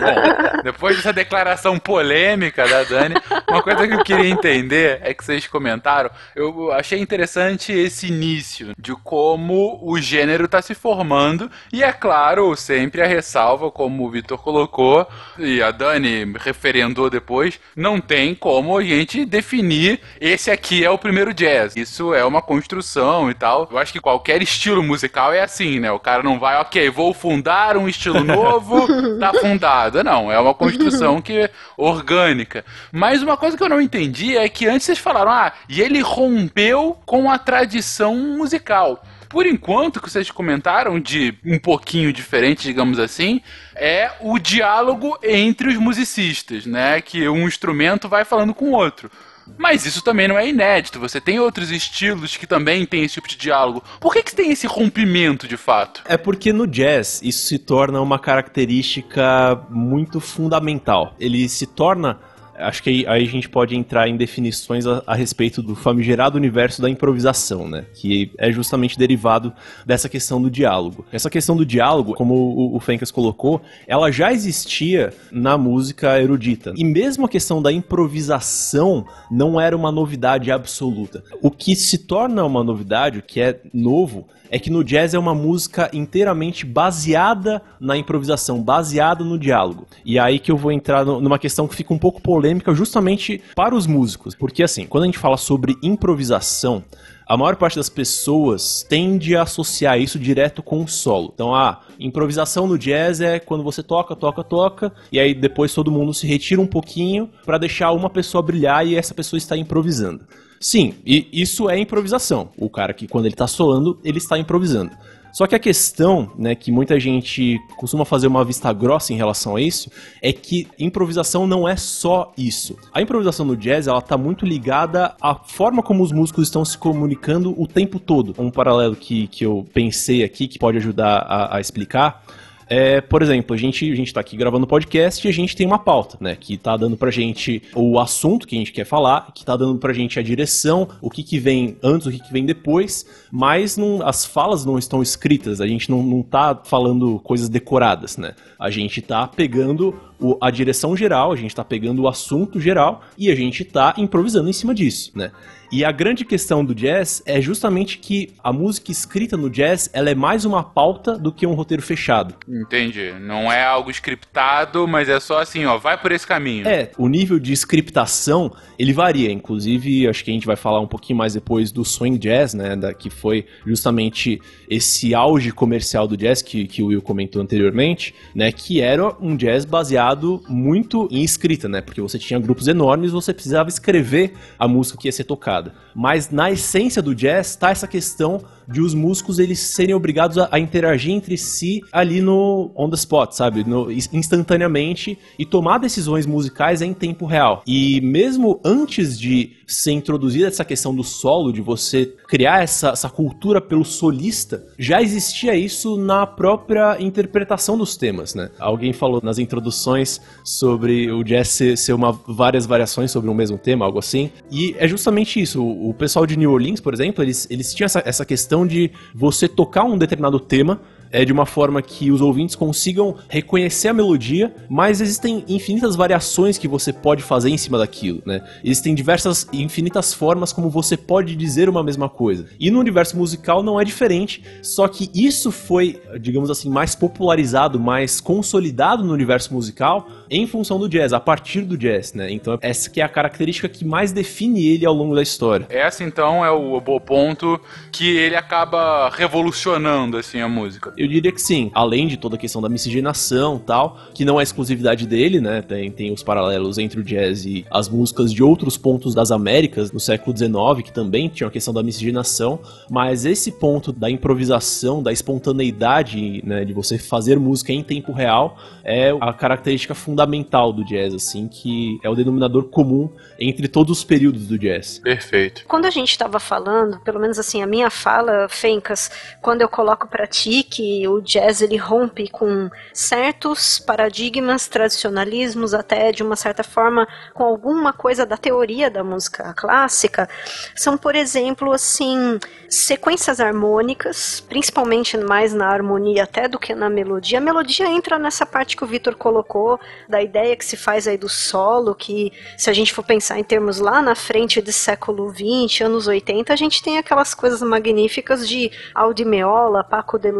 bom. Depois dessa declaração polêmica da Dani, uma coisa que eu queria entender é que vocês comentaram, eu achei interessante esse início de como o gênero está se formando, e é claro, sempre a ressalva, como o Vitor colocou, e a Dani referendou depois, não tem como a gente definir esse aqui é o primeiro jazz. Isso é uma construção e tal. Eu acho que qualquer estilo musical é assim, né? O cara não vai, ok, vou fundar um estilo novo, tá fundado. Não, é uma construção que é orgânica. Mas uma coisa que eu não entendi é que antes vocês falaram, ah, e ele rompeu com a tradição musical. Por enquanto, que vocês comentaram de um pouquinho diferente, digamos assim, é o diálogo entre os musicistas, né? Que um instrumento vai falando com o outro. Mas isso também não é inédito. Você tem outros estilos que também tem esse tipo de diálogo. Por que, que tem esse rompimento de fato? É porque no jazz isso se torna uma característica muito fundamental. Ele se torna. Acho que aí, aí a gente pode entrar em definições a, a respeito do famigerado universo da improvisação, né? Que é justamente derivado dessa questão do diálogo. Essa questão do diálogo, como o, o Fencas colocou, ela já existia na música erudita. E mesmo a questão da improvisação não era uma novidade absoluta. O que se torna uma novidade, o que é novo, é que no jazz é uma música inteiramente baseada na improvisação, baseada no diálogo. E é aí que eu vou entrar no- numa questão que fica um pouco polêmica justamente para os músicos. Porque assim, quando a gente fala sobre improvisação, a maior parte das pessoas tende a associar isso direto com o solo. Então, ah, improvisação no jazz é quando você toca, toca, toca, e aí depois todo mundo se retira um pouquinho para deixar uma pessoa brilhar e essa pessoa está improvisando. Sim, e isso é improvisação. O cara que quando ele tá solando, ele está improvisando. Só que a questão, né, que muita gente costuma fazer uma vista grossa em relação a isso, é que improvisação não é só isso. A improvisação no jazz, ela tá muito ligada à forma como os músicos estão se comunicando o tempo todo. Um paralelo que, que eu pensei aqui, que pode ajudar a, a explicar, é, por exemplo, a gente, a gente tá aqui gravando podcast e a gente tem uma pauta, né? Que tá dando pra gente o assunto que a gente quer falar, que tá dando pra gente a direção, o que que vem antes, o que que vem depois, mas não, as falas não estão escritas, a gente não, não tá falando coisas decoradas, né? A gente tá pegando o, a direção geral, a gente tá pegando o assunto geral e a gente tá improvisando em cima disso, né? E a grande questão do jazz é justamente que a música escrita no jazz ela é mais uma pauta do que um roteiro fechado. Entendi. Não é algo scriptado, mas é só assim, ó, vai por esse caminho. É, o nível de scriptação ele varia. Inclusive, acho que a gente vai falar um pouquinho mais depois do swing jazz, né? Da, que foi justamente esse auge comercial do jazz que, que o Will comentou anteriormente, né? Que era um jazz baseado muito em escrita, né? Porque você tinha grupos enormes, você precisava escrever a música que ia ser tocada. Mas na essência do jazz está essa questão de os músicos eles serem obrigados a, a, interagir entre si ali no on the spot, sabe? No, instantaneamente e tomar decisões musicais em tempo real. E mesmo antes de ser introduzida essa questão do solo, de você criar essa, essa cultura pelo solista, já existia isso na própria interpretação dos temas, né? Alguém falou nas introduções sobre o jazz ser, ser uma, várias variações sobre um mesmo tema, algo assim. E é justamente isso. O, o pessoal de New Orleans, por exemplo, eles, eles tinham essa, essa questão de você tocar um determinado tema é de uma forma que os ouvintes consigam reconhecer a melodia, mas existem infinitas variações que você pode fazer em cima daquilo, né? Existem diversas infinitas formas como você pode dizer uma mesma coisa. E no universo musical não é diferente, só que isso foi, digamos assim, mais popularizado, mais consolidado no universo musical em função do jazz, a partir do jazz, né? Então essa que é a característica que mais define ele ao longo da história. Essa então é o, o ponto que ele acaba revolucionando assim a música. Diria que sim, além de toda a questão da miscigenação tal, que não é exclusividade dele, né? Tem, tem os paralelos entre o jazz e as músicas de outros pontos das Américas no século XIX, que também tinham a questão da miscigenação, mas esse ponto da improvisação, da espontaneidade, né, de você fazer música em tempo real, é a característica fundamental do jazz, assim, que é o denominador comum entre todos os períodos do jazz. Perfeito. Quando a gente estava falando, pelo menos assim, a minha fala, Fencas, quando eu coloco para ti que o jazz ele rompe com certos paradigmas, tradicionalismos, até de uma certa forma com alguma coisa da teoria da música clássica, são, por exemplo, assim, sequências harmônicas, principalmente mais na harmonia até do que na melodia. A melodia entra nessa parte que o Vitor colocou, da ideia que se faz aí do solo, que se a gente for pensar em termos lá na frente do século 20, anos 80, a gente tem aquelas coisas magníficas de Aldi Meola, Paco de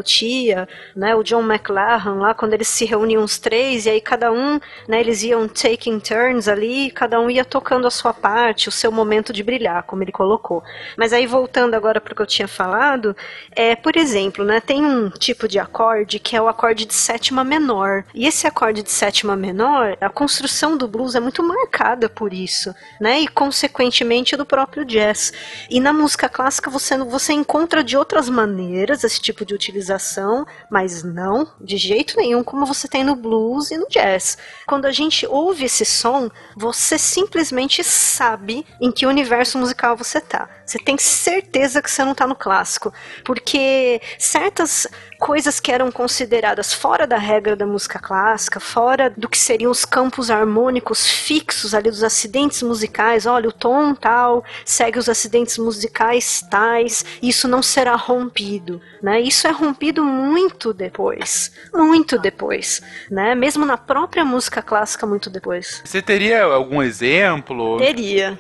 Né, o John McLaren lá, quando eles se reuniam os três, e aí cada um, né, eles iam taking turns ali, cada um ia tocando a sua parte, o seu momento de brilhar, como ele colocou. Mas aí voltando agora para o que eu tinha falado, é, por exemplo, né, tem um tipo de acorde que é o acorde de sétima menor. E esse acorde de sétima menor, a construção do blues é muito marcada por isso, né, e consequentemente do próprio jazz. E na música clássica você, você encontra de outras maneiras esse tipo de utilização mas não de jeito nenhum como você tem no blues e no jazz. Quando a gente ouve esse som, você simplesmente sabe em que universo musical você tá. Você tem certeza que você não tá no clássico, porque certas coisas que eram consideradas fora da regra da música clássica, fora do que seriam os campos harmônicos fixos ali dos acidentes musicais, olha, o tom tal segue os acidentes musicais tais, isso não será rompido, né? Isso é rompido muito depois, muito depois, né? Mesmo na própria música clássica muito depois. Você teria algum exemplo? Teria.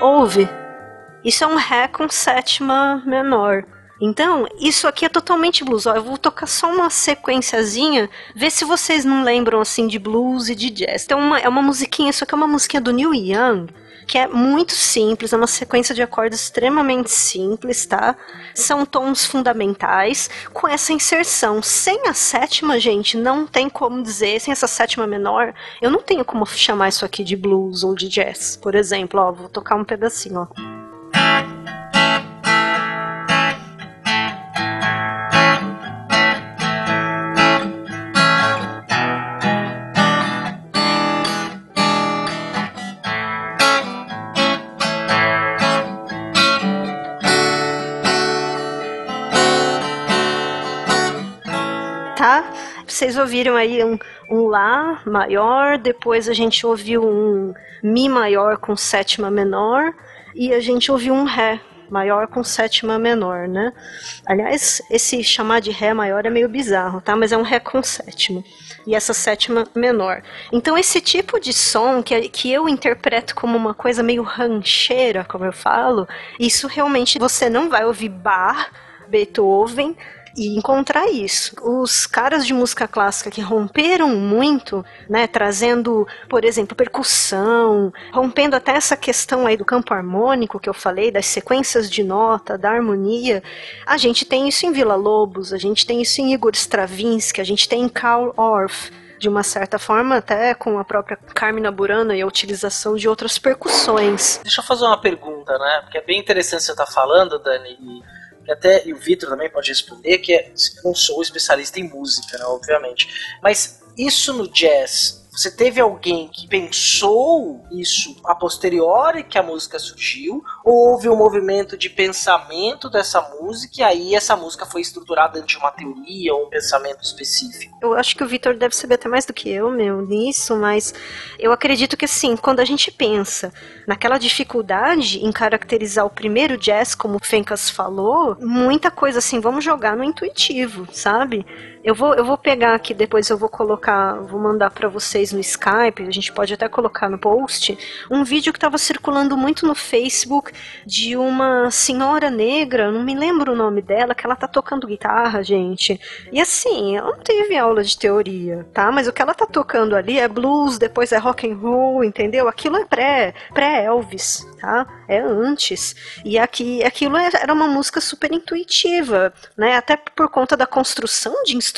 Houve. Isso é um Ré com sétima menor. Então, isso aqui é totalmente blues. Ó, eu vou tocar só uma sequenciazinha, ver se vocês não lembram assim de blues e de jazz. Então, uma, é uma musiquinha, isso aqui é uma musiquinha do Neil Young, que é muito simples, é uma sequência de acordes extremamente simples, tá? São tons fundamentais, com essa inserção. Sem a sétima, gente, não tem como dizer, sem essa sétima menor, eu não tenho como chamar isso aqui de blues ou de jazz. Por exemplo, ó, vou tocar um pedacinho, ó. Tá? Vocês ouviram aí um, um Lá maior, depois a gente ouviu um Mi maior com sétima menor, e a gente ouviu um Ré maior com sétima menor, né? Aliás, esse chamar de Ré maior é meio bizarro, tá? Mas é um Ré com sétima. E essa sétima menor. Então, esse tipo de som que, que eu interpreto como uma coisa meio rancheira, como eu falo, isso realmente você não vai ouvir Bach, Beethoven e encontrar isso. Os caras de música clássica que romperam muito, né, trazendo, por exemplo, percussão, rompendo até essa questão aí do campo harmônico que eu falei, das sequências de nota, da harmonia, a gente tem isso em Vila Lobos, a gente tem isso em Igor Stravinsky, a gente tem em Karl Orff de uma certa forma, até com a própria Carmina Burana e a utilização de outras percussões. Deixa eu fazer uma pergunta, né? Porque é bem interessante você estar tá falando, Dani, e até e o Vitor também pode responder, que é, não sou especialista em música, né, obviamente. Mas isso no jazz você teve alguém que pensou isso a posteriori que a música surgiu? Ou houve um movimento de pensamento dessa música e aí essa música foi estruturada dentro de uma teoria ou um pensamento específico? Eu acho que o Vitor deve saber até mais do que eu, meu, nisso, mas eu acredito que assim, quando a gente pensa naquela dificuldade em caracterizar o primeiro jazz, como o Fencas falou, muita coisa assim, vamos jogar no intuitivo, sabe? Eu vou, eu vou pegar aqui, depois eu vou colocar, vou mandar para vocês no Skype, a gente pode até colocar no post, um vídeo que estava circulando muito no Facebook de uma senhora negra, não me lembro o nome dela, que ela tá tocando guitarra, gente. E assim, ela não teve aula de teoria, tá? Mas o que ela tá tocando ali é blues, depois é rock and roll, entendeu? Aquilo é pré, pré Elvis, tá? É antes. E aqui, aquilo é, era uma música super intuitiva, né? Até por conta da construção de instrumentos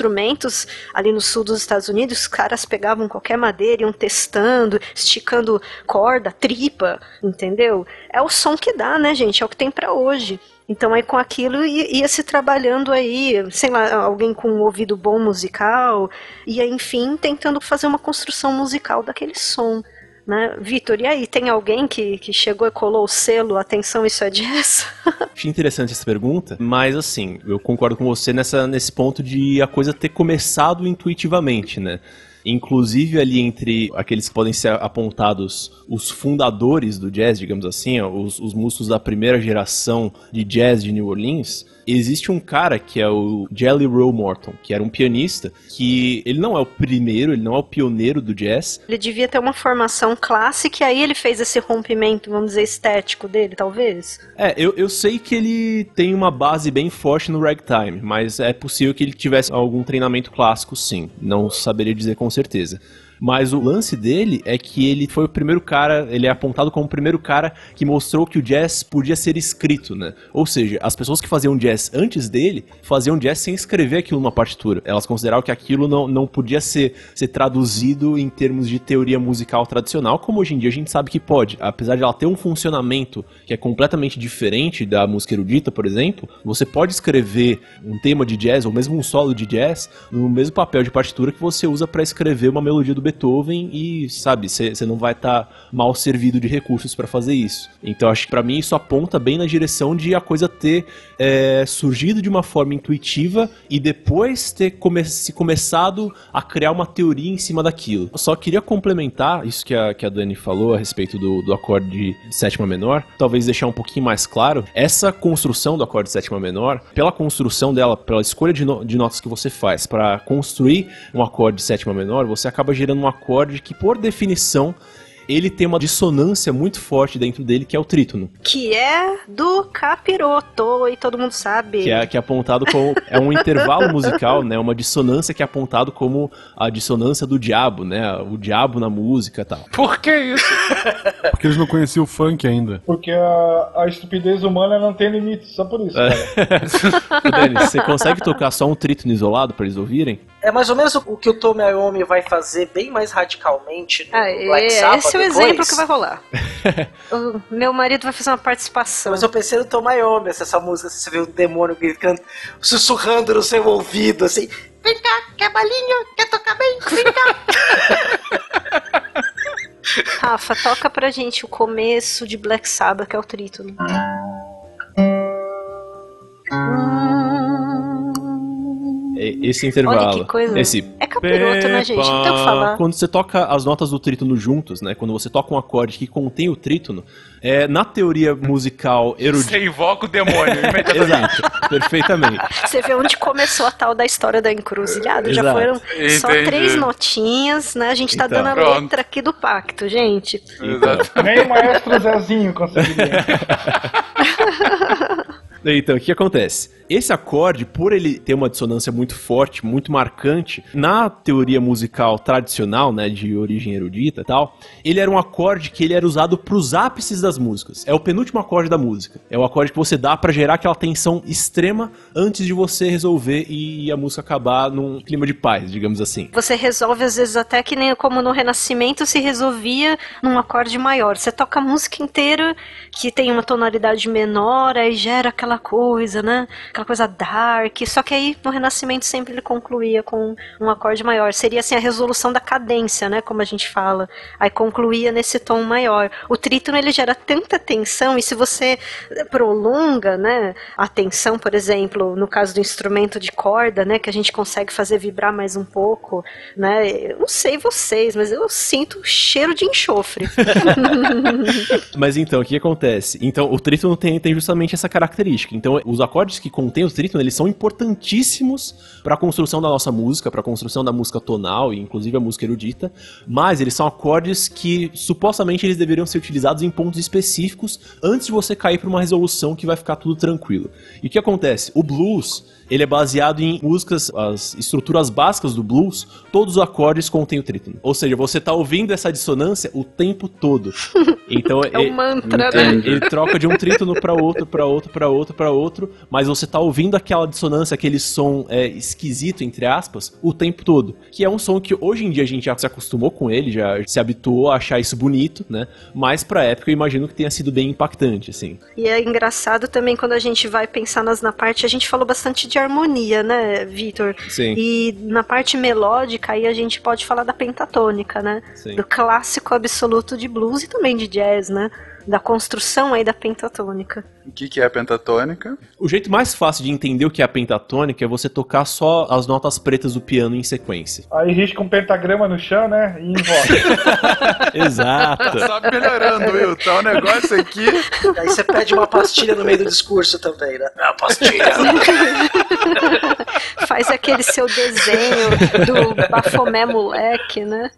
ali no sul dos Estados Unidos, os caras pegavam qualquer madeira, iam testando, esticando corda, tripa, entendeu? É o som que dá, né, gente? É o que tem para hoje. Então aí com aquilo ia, se trabalhando aí, sei lá, alguém com um ouvido bom musical, ia enfim tentando fazer uma construção musical daquele som. Né? Vitor, e aí, tem alguém que, que chegou e colou o selo, atenção, isso é jazz? Achei interessante essa pergunta, mas assim, eu concordo com você nessa, nesse ponto de a coisa ter começado intuitivamente, né? Inclusive ali entre aqueles que podem ser apontados os fundadores do jazz, digamos assim, os, os músicos da primeira geração de jazz de New Orleans, existe um cara que é o Jelly Roll Morton, que era um pianista, que ele não é o primeiro, ele não é o pioneiro do jazz. Ele devia ter uma formação clássica e aí ele fez esse rompimento, vamos dizer, estético dele, talvez. É, eu, eu sei que ele tem uma base bem forte no ragtime, mas é possível que ele tivesse algum treinamento clássico, sim. Não saberia dizer com certeza. Mas o lance dele é que ele foi o primeiro cara, ele é apontado como o primeiro cara que mostrou que o jazz podia ser escrito, né? Ou seja, as pessoas que faziam jazz antes dele faziam jazz sem escrever aquilo numa partitura. Elas consideravam que aquilo não, não podia ser, ser traduzido em termos de teoria musical tradicional, como hoje em dia a gente sabe que pode. Apesar de ela ter um funcionamento que é completamente diferente da música erudita, por exemplo, você pode escrever um tema de jazz ou mesmo um solo de jazz no mesmo papel de partitura que você usa para escrever uma melodia do Beethoven e, sabe, você não vai estar tá mal servido de recursos para fazer isso. Então acho que para mim isso aponta bem na direção de a coisa ter é, surgido de uma forma intuitiva e depois ter come se começado a criar uma teoria em cima daquilo. Eu só queria complementar isso que a, que a Dani falou a respeito do, do acorde de sétima menor, talvez deixar um pouquinho mais claro. Essa construção do acorde de sétima menor, pela construção dela, pela escolha de, no de notas que você faz para construir um acorde de sétima menor, você acaba gerando um acorde que, por definição, ele tem uma dissonância muito forte dentro dele, que é o trítono. Que é do capiroto, e todo mundo sabe. Que é, que é apontado como. é um intervalo musical, né? Uma dissonância que é apontado como a dissonância do diabo, né? O diabo na música e tal. Por que isso? Porque eles não conheciam o funk ainda. Porque a, a estupidez humana não tem limite, só por isso. É. Dani, você consegue tocar só um trítono isolado para eles ouvirem? É mais ou menos o que o Tommy Iommi vai fazer bem mais radicalmente no ah, Black é, Sabbath Esse é o depois. exemplo que vai rolar. o meu marido vai fazer uma participação. Mas eu pensei no Tommy Iommi, essa música, você vê o demônio gritando, sussurrando no seu ouvido, assim, vem cá, quer balinho, quer tocar bem, vem cá. Rafa, toca pra gente o começo de Black Sabbath, que é o trítono. Esse intervalo. Olha que coisa. Esse É capiroto, né, gente? Não tem o que falar. Quando você toca as notas do trítono juntos, né? Quando você toca um acorde que contém o trítono, é, na teoria musical erudita. Você invoca o demônio. Exato, perfeitamente. Você vê onde começou a tal da história da encruzilhada. Já Exato. foram só Entendi. três notinhas, né? A gente tá Então. dando a Pronto. letra aqui do pacto, gente. Exato. Nem o maestro Zezinho conseguiria. Então, o que acontece? Esse acorde, por ele ter uma dissonância muito forte, muito marcante, na teoria musical tradicional, né, de origem erudita e tal, ele era um acorde que ele era usado pros ápices das músicas. É o penúltimo acorde da música. É o acorde que você dá pra gerar aquela tensão extrema antes de você resolver e a música acabar num clima de paz, digamos assim. Você resolve, às vezes, até que nem como no Renascimento se resolvia num acorde maior. Você toca a música inteira que tem uma tonalidade menor, aí gera aquela coisa, né? Aquela coisa dark. Só que aí no Renascimento sempre ele concluía com um acorde maior. Seria assim a resolução da cadência, né? Como a gente fala. Aí concluía nesse tom maior. O trítono ele gera tanta tensão e se você prolonga, né? A tensão, por exemplo, no caso do instrumento de corda, né? Que a gente consegue fazer vibrar mais um pouco, né? Eu não sei vocês, mas eu sinto cheiro de enxofre. Mas então, o que acontece? Então, o trítono tem, tem justamente essa característica. Então, os acordes que contêm o trítono, eles são importantíssimos para a construção da nossa música, para a construção da música tonal e inclusive a música erudita, mas eles são acordes que supostamente eles deveriam ser utilizados em pontos específicos antes de você cair para uma resolução que vai ficar tudo tranquilo. E o que acontece? O blues, ele é baseado em músicas, as estruturas básicas do blues, todos os acordes contêm o trítono. Ou seja, você tá ouvindo essa dissonância o tempo todo. Então É um mantra, né? ele, ele troca de um trítono para outro, para outro, para outro, para outro, mas você tá ouvindo aquela dissonância, aquele som é, esquisito entre aspas, o tempo todo. Que é um som que hoje em dia a gente já se acostumou com ele, já se habituou a achar isso bonito, né? Mas pra época eu imagino que tenha sido bem impactante, assim. E é engraçado também quando a gente vai pensar nas, na parte, a gente falou bastante de harmonia, né, Vitor? Sim. E na parte melódica aí a gente pode falar da pentatônica, né? Sim. Do clássico absoluto de blues e também de jazz, né? Da construção aí da pentatônica. O que, que é a pentatônica? O jeito mais fácil de entender o que é a pentatônica é você tocar só as notas pretas do piano em sequência. Aí risca um pentagrama no chão, né? E invoca. Exato. Só melhorando, Will. Tá um negócio aqui. Aí você pede uma pastilha no meio do discurso também, né? Ah, pastilha. Faz aquele seu desenho do Bafomé moleque, né?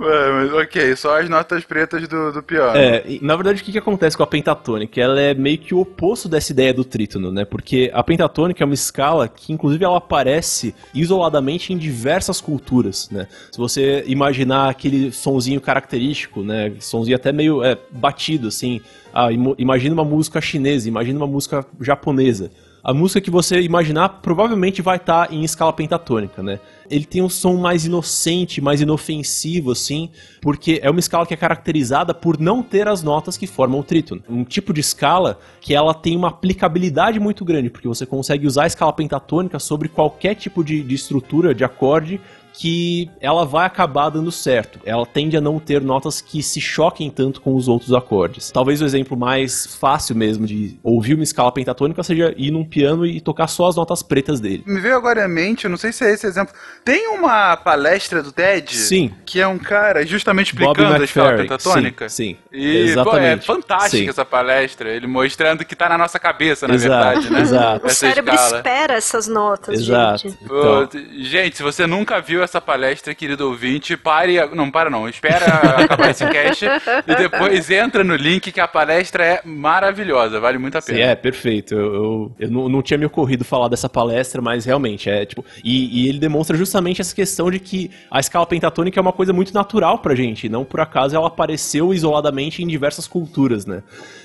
Ué, mas ok, só as notas pretas do, do piano. É, na verdade, o que, que acontece com a pentatônica? Ela é meio que o oposto dessa ideia do trítono, né? Porque a pentatônica é uma escala que, inclusive, ela aparece isoladamente em diversas culturas, né? Se você imaginar aquele sonzinho característico, né? Sonzinho até meio é, batido, assim. Ah, imo- imagina uma música chinesa, imagina uma música japonesa. A música que você imaginar provavelmente vai estar em escala pentatônica, né? Ele tem um som mais inocente, mais inofensivo, assim, porque é uma escala que é caracterizada por não ter as notas que formam o trítono. Um tipo de escala que ela tem uma aplicabilidade muito grande, porque você consegue usar a escala pentatônica sobre qualquer tipo de, de estrutura, de acorde, que ela vai acabar dando certo. Ela tende a não ter notas que se choquem tanto com os outros acordes. Talvez o exemplo mais fácil mesmo de ouvir uma escala pentatônica seja ir num piano e tocar só as notas pretas dele. Me veio agora à mente, eu não sei se é esse exemplo. Tem uma palestra do TED? Sim. Que é um cara justamente explicando a escala pentatônica? Sim, sim. E, pô, é Exatamente. fantástica Sim. essa palestra. Ele mostrando que tá na nossa cabeça, na Exato, verdade, né? exato. O cérebro escala. espera essas notas, Exato. gente. Pô, Então, Gente, se você nunca viu essa palestra, querido ouvinte, pare. Não, para não. Espera acabar esse cast e depois entra no link que a palestra é maravilhosa. Vale muito a Sim, pena. é, perfeito. Eu, eu, eu não, não tinha me ocorrido falar dessa palestra, mas realmente é tipo. E, e ele demonstra justamente essa questão de que a escala pentatônica é uma coisa muito natural pra gente. Não por acaso ela apareceu isoladamente em diversas culturas, né?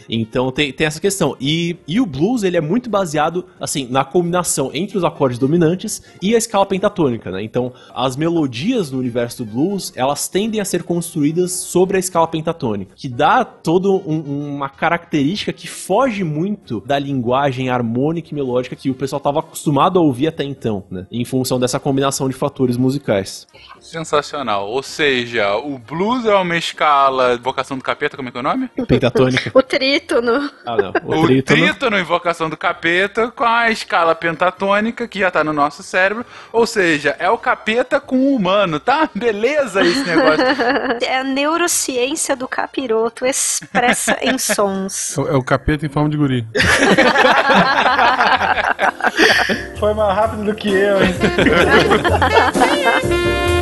Então tem, tem essa questão. E, e o blues, ele é muito baseado, assim, na combinação entre os acordes dominantes e a escala pentatônica, né? Então, as melodias no universo do blues, elas tendem a ser construídas sobre a escala pentatônica, que dá toda um, uma característica que foge muito da linguagem harmônica e melódica que o pessoal estava acostumado a ouvir até então, né? Em função dessa combinação de fatores musicais. Sensacional. Ou seja, o blues é uma escala Invocação do Capeta, como é que é o nome? Pentatônica. o trítono. Ah, não. O, o trítono. trítono, Invocação do Capeta, com a escala pentatônica, que já tá no nosso cérebro. Ou seja, é o capeta com o humano, tá? Beleza esse negócio. É a neurociência do capiroto expressa em sons. É, é o capeta em forma de guri. Foi mais rápido do que eu, hein?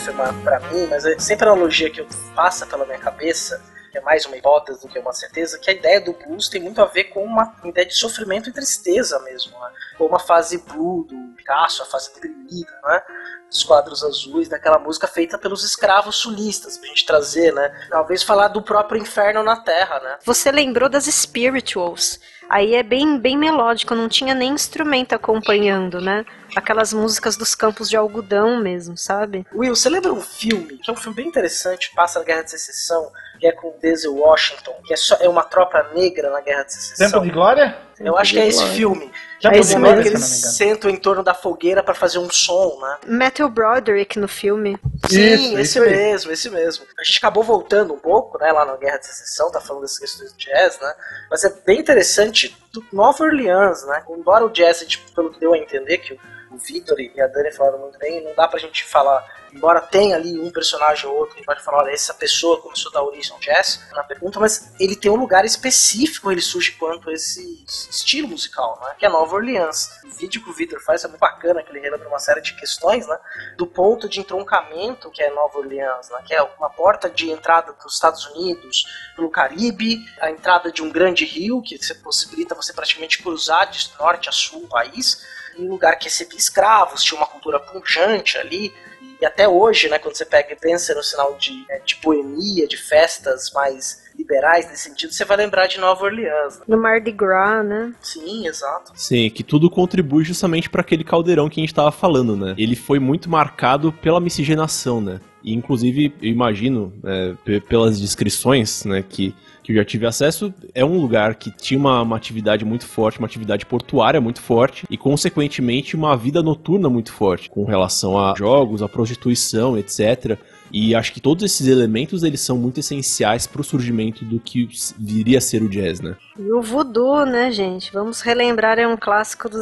confirmar para mim, mas é sempre a analogia que passa pela minha cabeça, que é mais uma hipótese do que uma certeza, que a ideia do blues tem muito a ver com uma ideia de sofrimento e tristeza mesmo, né? Ou uma fase blue do Picasso, a fase deprimida, né? Os quadros azuis daquela música feita pelos escravos sulistas, pra gente trazer, né? Talvez falar do próprio inferno na Terra, né? Você lembrou das spirituals. Aí é bem, bem melódico, não tinha nem instrumento acompanhando, né? Aquelas músicas dos campos de algodão mesmo, sabe? Will, você lembra um filme, que é um filme bem interessante, passa na Guerra de Secessão, que é com Denzel Washington, que é, só, é uma tropa negra na Guerra de Secessão. Tempo de Glória? Eu acho que é esse filme. Já é esse momento que eles sentam em torno da fogueira para fazer um som, né? Matthew Broderick no filme. Sim, isso, esse isso mesmo, esse mesmo. A gente acabou voltando um pouco, né, lá na Guerra de Secessão, tá falando dessas questões do jazz, né? Mas é bem interessante do Nova Orleans, né? Embora o jazz, tipo, pelo que deu a entender, que o Victor e a Dani falaram muito bem, não dá pra gente falar embora tenha ali um personagem ou outro, gente pode falar, olha, essa pessoa começou a dar origem jazz na pergunta, mas ele tem um lugar específico, ele surge quanto esse estilo musical, né? Que é Nova Orleans. O vídeo que o Victor faz é muito bacana, que ele relembra uma série de questões, né? Do ponto de entroncamento que é Nova Orleans, né? Que é uma porta de entrada dos Estados Unidos pelo Caribe, a entrada de um grande rio que possibilita você praticamente cruzar de norte a sul o país, um lugar que recebia escravos, tinha uma cultura punjante ali, e até hoje, né, quando você pega e pensa no sinal de, né, de boemia, de festas mais liberais nesse sentido, você vai lembrar de Nova Orleans. No Mardi Gras, né? Sim, exato. Sim, que tudo contribui justamente para aquele caldeirão que a gente estava falando, né? Ele foi muito marcado pela miscigenação, né? E inclusive, eu imagino, é, pelas descrições, né, que que eu já tive acesso, é um lugar que tinha uma, uma atividade muito forte, uma atividade portuária muito forte e, consequentemente, uma vida noturna muito forte com relação a jogos, a prostituição, etc. E acho que todos esses elementos eles são muito essenciais para o surgimento do que viria a ser o jazz, né? E o voodoo, né, gente? Vamos relembrar, é um clássico do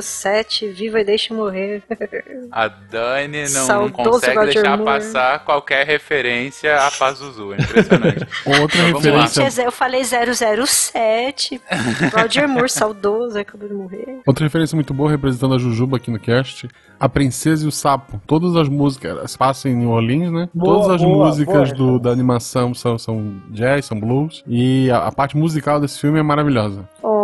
007, Viva e Deixe Morrer. A Dani não, não consegue Roger deixar Moore. passar qualquer referência a Pazuzu, é impressionante. Outra então, referência... Gente, eu falei 007, Roger Moore, saudoso, acabou de morrer. Outra referência muito boa, representando a Jujuba aqui no cast, A Princesa e o Sapo. Todas as músicas passam em New Orleans, né? Boa, Todas as boa, músicas boa, do, da animação são, são jazz, são blues. E a, a, parte musical desse filme é maravilhosa. Oh.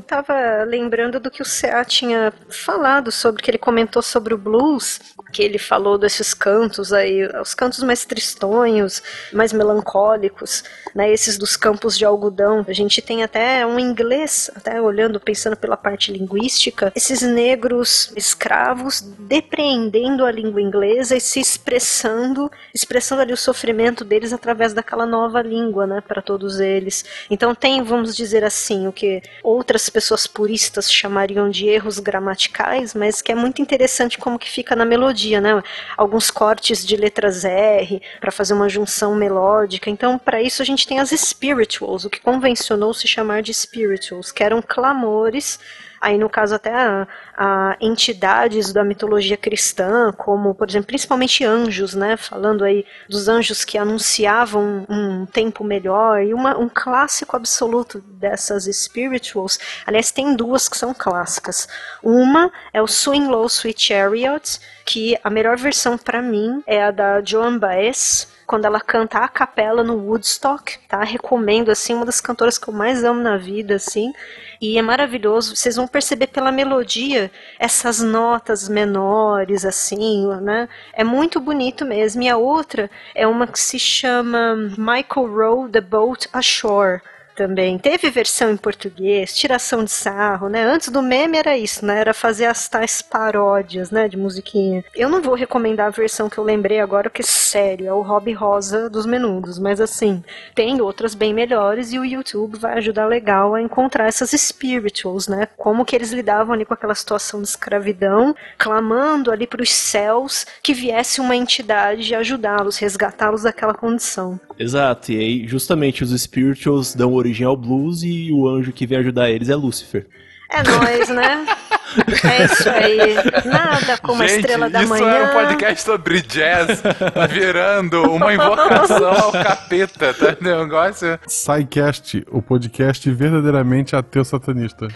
Tava lembrando do que o CA tinha falado sobre, que ele comentou sobre o blues, que ele falou desses cantos aí, os cantos mais tristonhos, mais melancólicos, né, esses dos campos de algodão. A gente tem até um inglês, até olhando, pensando pela parte linguística, esses negros escravos depreendendo a língua inglesa e se expressando, expressando ali o sofrimento deles através daquela nova língua, né, para todos eles. Então tem, vamos dizer assim, o que outras pessoas puristas chamariam de erros gramaticais, mas que é muito interessante como que fica na melodia, né? Alguns cortes de letras R para fazer uma junção melódica. Então, para isso a gente tem as spirituals, o que convencionou se chamar de spirituals, que eram clamores aí no caso até a, a, entidades da mitologia cristã, como por exemplo, principalmente anjos, né, falando aí dos anjos que anunciavam um, tempo melhor e uma, um clássico absoluto dessas spirituals. Aliás, tem duas que são clássicas. Uma é o Swing Low Sweet Chariot, que a melhor versão para mim é a da Joan Baez quando ela canta a capela no Woodstock, tá? Recomendo, assim, uma das cantoras que eu mais amo na vida, assim. E é maravilhoso, vocês vão perceber pela melodia essas notas menores, assim, né? É muito bonito mesmo. E a outra é uma que se chama Michael Rowe, The Boat Ashore também. Teve versão em português, tiração de sarro, né? Antes do meme era isso, né? Era fazer as tais paródias, né? De musiquinha. Eu não vou recomendar a versão que eu lembrei agora, porque sério, é o Hobby Rosa dos menudos. Mas assim, tem outras bem melhores e o YouTube vai ajudar legal a encontrar essas spirituals, né? Como que eles lidavam ali com aquela situação de escravidão, clamando ali para os céus que viesse uma entidade ajudá-los, resgatá-los daquela condição. Exato, e aí justamente os spirituals dão origem ao blues e o anjo que vem ajudar eles é Lúcifer. É nós, né? É isso aí. Nada como Gente, a estrela da isso manhã. era um podcast sobre jazz, tá virando uma invocação ao capeta, tá? Negócio. SciCast, o podcast verdadeiramente ateu satanista.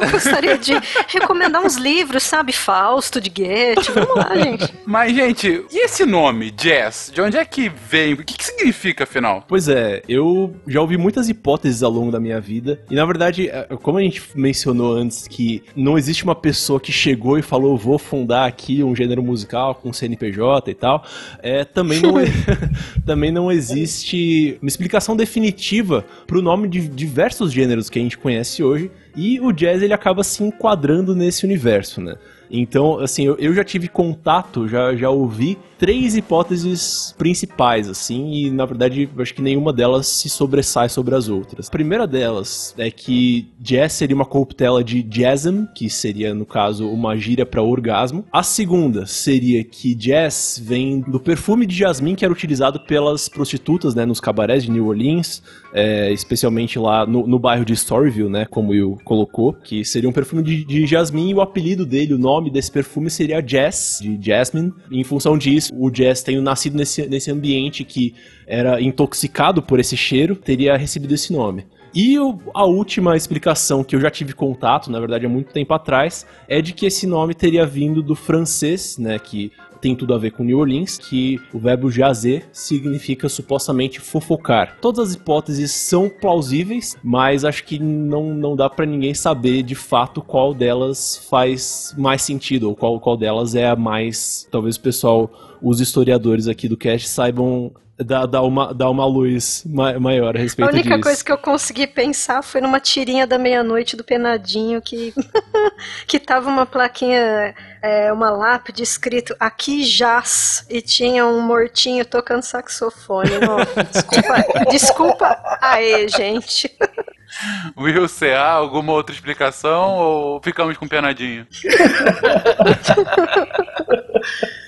Eu gostaria de recomendar uns livros, sabe? Fausto de Goethe. Vamos lá, gente. Mas, gente, e esse nome, jazz? De onde é que vem? O que, que significa, afinal? Pois é, eu já ouvi muitas hipóteses ao longo da minha vida. E na verdade, é, como a gente mencionou antes que não existe uma pessoa que chegou e falou, vou fundar aqui um gênero musical com CNPJ e tal, é, também, não é, também não existe uma explicação definitiva para o nome de diversos gêneros que a gente conhece hoje. E o jazz ele acaba se enquadrando nesse universo, né? Então, assim, eu, eu já tive contato, já, já ouvi três hipóteses principais, assim, e na verdade eu acho que nenhuma delas se sobressai sobre as outras. A primeira delas é que jazz seria uma corruptela de jasm, que seria, no caso, uma gíria para orgasmo. A segunda seria que jazz vem do perfume de jasmim que era utilizado pelas prostitutas, né, nos cabarés de New Orleans, é, especialmente lá no, no bairro de Storyville, né, como o colocou, que seria um perfume de, de jasmim e o apelido dele, o nome desse perfume seria Jazz, de Jasmine. Em função disso, o Jazz tendo nascido nesse, nesse ambiente que era intoxicado por esse cheiro, teria recebido esse nome. E o, a última explicação que eu já tive contato, na verdade há muito tempo atrás, é de que esse nome teria vindo do francês, né, que tem tudo a ver com New Orleans, que o verbo jazer significa supostamente fofocar. Todas as hipóteses são plausíveis, mas acho que não, não dá para ninguém saber de fato qual delas faz mais sentido, ou qual, qual delas é a mais. Talvez o pessoal, os historiadores aqui do cast saibam dar, dar, uma, dar uma luz ma maior a respeito A única disso. coisa que eu consegui pensar foi numa tirinha da meia-noite do Penadinho que, que tava uma plaquinha, é, uma lápide escrito aqui jaz e tinha um mortinho tocando saxofone. Desculpa, desculpa aí, gente. Will CA, alguma outra explicação ou ficamos com penadinho?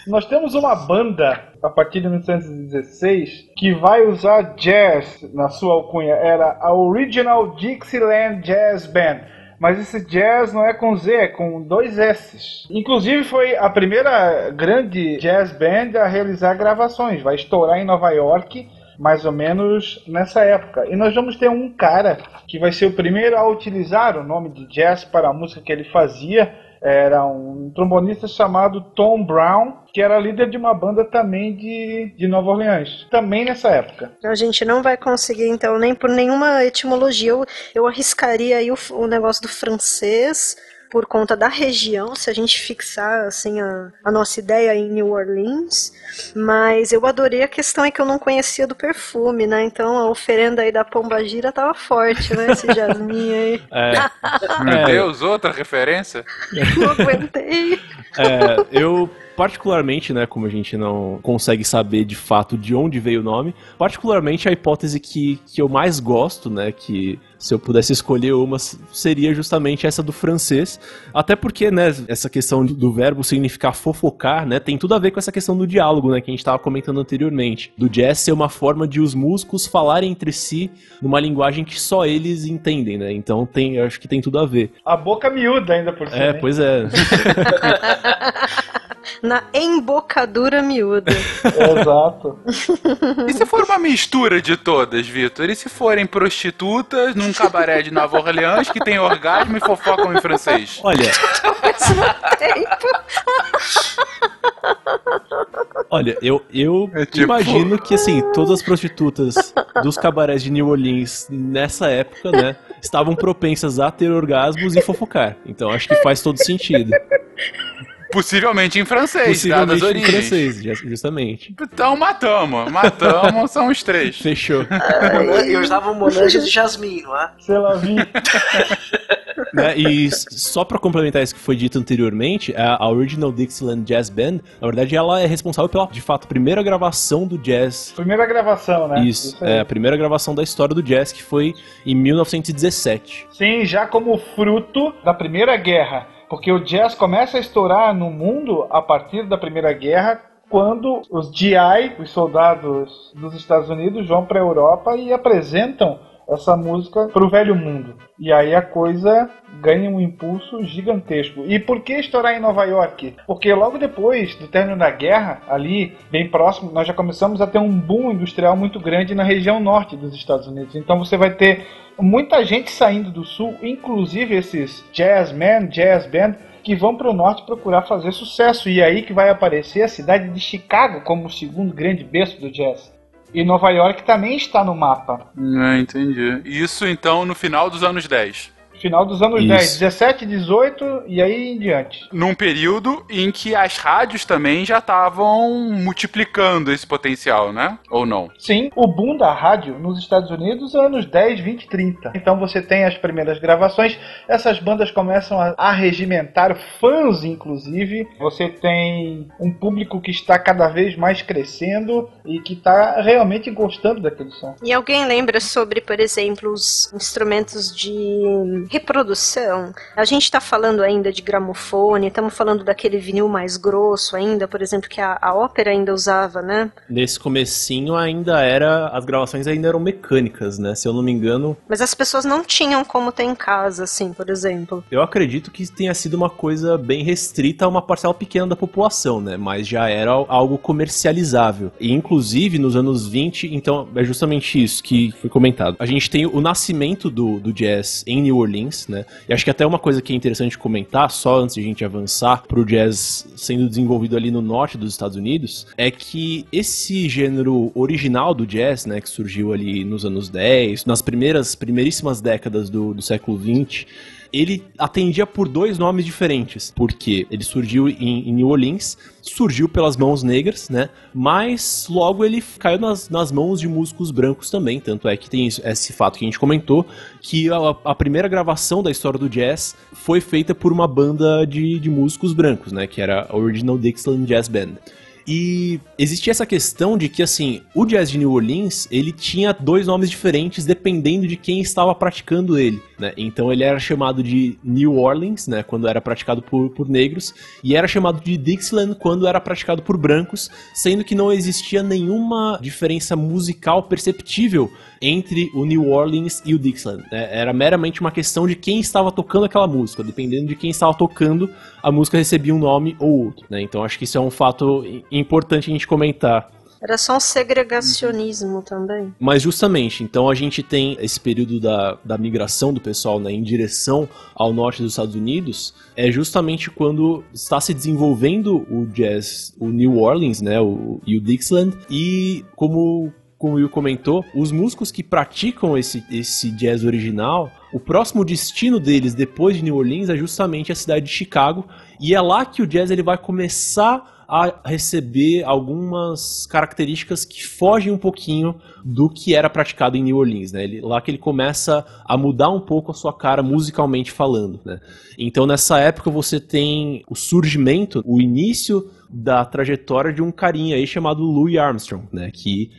Nós temos uma banda a partir de 1916 que vai usar jazz na sua alcunha. Era a Original Dixieland Jazz Band. Mas esse jazz não é com Z, é com dois S. Inclusive foi a primeira grande jazz band a realizar gravações. Vai estourar em Nova York mais ou menos nessa época. E nós vamos ter um cara que vai ser o primeiro a utilizar o nome de jazz para a música que ele fazia era um trombonista chamado Tom Brown, que era líder de uma banda também de, de Nova Orleans, também nessa época. A gente não vai conseguir, então, nem por nenhuma etimologia. Eu, eu arriscaria aí o, o negócio do francês por conta da região, se a gente fixar assim a, a, nossa ideia em New Orleans, mas eu adorei a questão é que eu não conhecia do perfume, né? Então a oferenda aí da Pomba Gira tava forte, né? Esse jasmim aí. É. Meu Deus, outra referência? Não aguentei. É, eu particularmente, né, como a gente não consegue saber de fato de onde veio o nome, particularmente a hipótese que, que eu mais gosto, né, que se eu pudesse escolher uma, seria justamente essa do francês. Até porque, né, essa questão do verbo significar fofocar, né, tem tudo a ver com essa questão do diálogo, né, que a gente estava comentando anteriormente. Do jazz ser uma forma de os músicos falarem entre si numa linguagem que só eles entendem, né? Então tem, acho que tem tudo a ver. A boca miúda ainda por cima. É, pois é. na embocadura miúda. Exato. E se for uma mistura de todas, Vitor? E se forem prostitutas num cabaré de Nova Orleans que tem orgasmo e fofocam em francês? Olha. Olha, eu, eu é tipo... imagino que, assim, todas as prostitutas dos cabarés de New Orleans nessa época, né, estavam propensas a ter orgasmos e fofocar. Então acho que faz todo sentido. Possivelmente em francês, Possivelmente em francês, justamente. Então matamos. Matamos, são os três. Fechou. É, eu estava Monange de Jasmine, não é? Sei lá, vi. né? E só para complementar isso que foi dito anteriormente, a Original Dixieland Jazz Band, na verdade, ela é responsável pela, de fato, primeira gravação do jazz. Primeira gravação, né? Isso, isso é a primeira gravação da história do jazz, que foi em 1917. Sim, já como fruto da Primeira Guerra. Porque o jazz começa a estourar no mundo a partir da Primeira Guerra, quando os GI, os soldados dos Estados Unidos, vão para a Europa e apresentam essa música para o velho mundo. E aí a coisa ganha um impulso gigantesco. E por que estourar em Nova York? Porque logo depois do término da guerra, ali bem próximo, nós já começamos a ter um boom industrial muito grande na região norte dos Estados Unidos. Então você vai ter muita gente saindo do sul, inclusive esses jazzmen, jazz band, que vão para o norte procurar fazer sucesso. E é aí que vai aparecer a cidade de Chicago como o segundo grande berço do jazz. E Nova York também está no mapa. Ah, entendi. Isso então no final dos anos 10. Final dos anos Isso. 10, 17, 18 e aí em diante. Num período em que as rádios também já estavam multiplicando esse potencial, né? Ou não? Sim, o boom da rádio nos Estados Unidos é anos 10, 20, 30. Então você tem as primeiras gravações, essas bandas começam a, regimentar fãs, inclusive. Você tem um público que está cada vez mais crescendo e que está realmente gostando daquele som. E alguém lembra sobre, por exemplo, os instrumentos de reprodução, a gente está falando ainda de gramofone, estamos falando daquele vinil mais grosso ainda, por exemplo, que a, a ópera ainda usava, né? Nesse comecinho ainda era, as gravações ainda eram mecânicas, né? Se eu não me engano. Mas as pessoas não tinham como ter em casa, assim, por exemplo. Eu acredito que tenha sido uma coisa bem restrita a uma parcela pequena da população, né? Mas já era algo comercializável. E inclusive nos anos 20, então é justamente isso que foi comentado. A gente tem o nascimento do, do jazz em New Orleans Né? E acho que até uma coisa que é interessante comentar, só antes de a gente avançar pro jazz sendo desenvolvido ali no norte dos Estados Unidos, é que esse gênero original do jazz, né, que surgiu ali nos anos 10, nas primeiras, primeiríssimas décadas do, do século 20, ele atendia por dois nomes diferentes, porque ele surgiu em, em New Orleans, surgiu pelas mãos negras, né? Mas logo ele caiu nas, nas mãos de músicos brancos também. Tanto é que tem esse fato que a gente comentou, que a, a primeira gravação da história do jazz foi feita por uma banda de, de músicos brancos, né? Que era a Original Dixieland Jazz Band. E existia essa questão de que, assim, o jazz de New Orleans, ele tinha dois nomes diferentes dependendo de quem estava praticando ele, né? Então ele era chamado de New Orleans, né, quando era praticado por, por negros, e era chamado de Dixieland quando era praticado por brancos, sendo que não existia nenhuma diferença musical perceptível entre o New Orleans e o Dixieland. Né? Era meramente uma questão de quem estava tocando aquela música. Dependendo de quem estava tocando, a música recebia um nome ou outro. Né? Então acho que isso é um fato importante a gente comentar. Era só um segregacionismo também. Mas justamente, então a gente tem esse período da, da migração do pessoal né, em direção ao norte dos Estados Unidos, é justamente quando está se desenvolvendo o jazz, o New Orleans, né, o, e o Dixieland, e como como o Will comentou, os músicos que praticam esse, esse jazz original, o próximo destino deles depois de New Orleans é justamente a cidade de Chicago, e é lá que o jazz ele vai começar a receber algumas características que fogem um pouquinho do que era praticado em New Orleans, né? Ele, lá que ele começa a mudar um pouco a sua cara musicalmente falando, né? Então nessa época você tem o surgimento, o início da trajetória de um carinha aí chamado Louis Armstrong, né? Que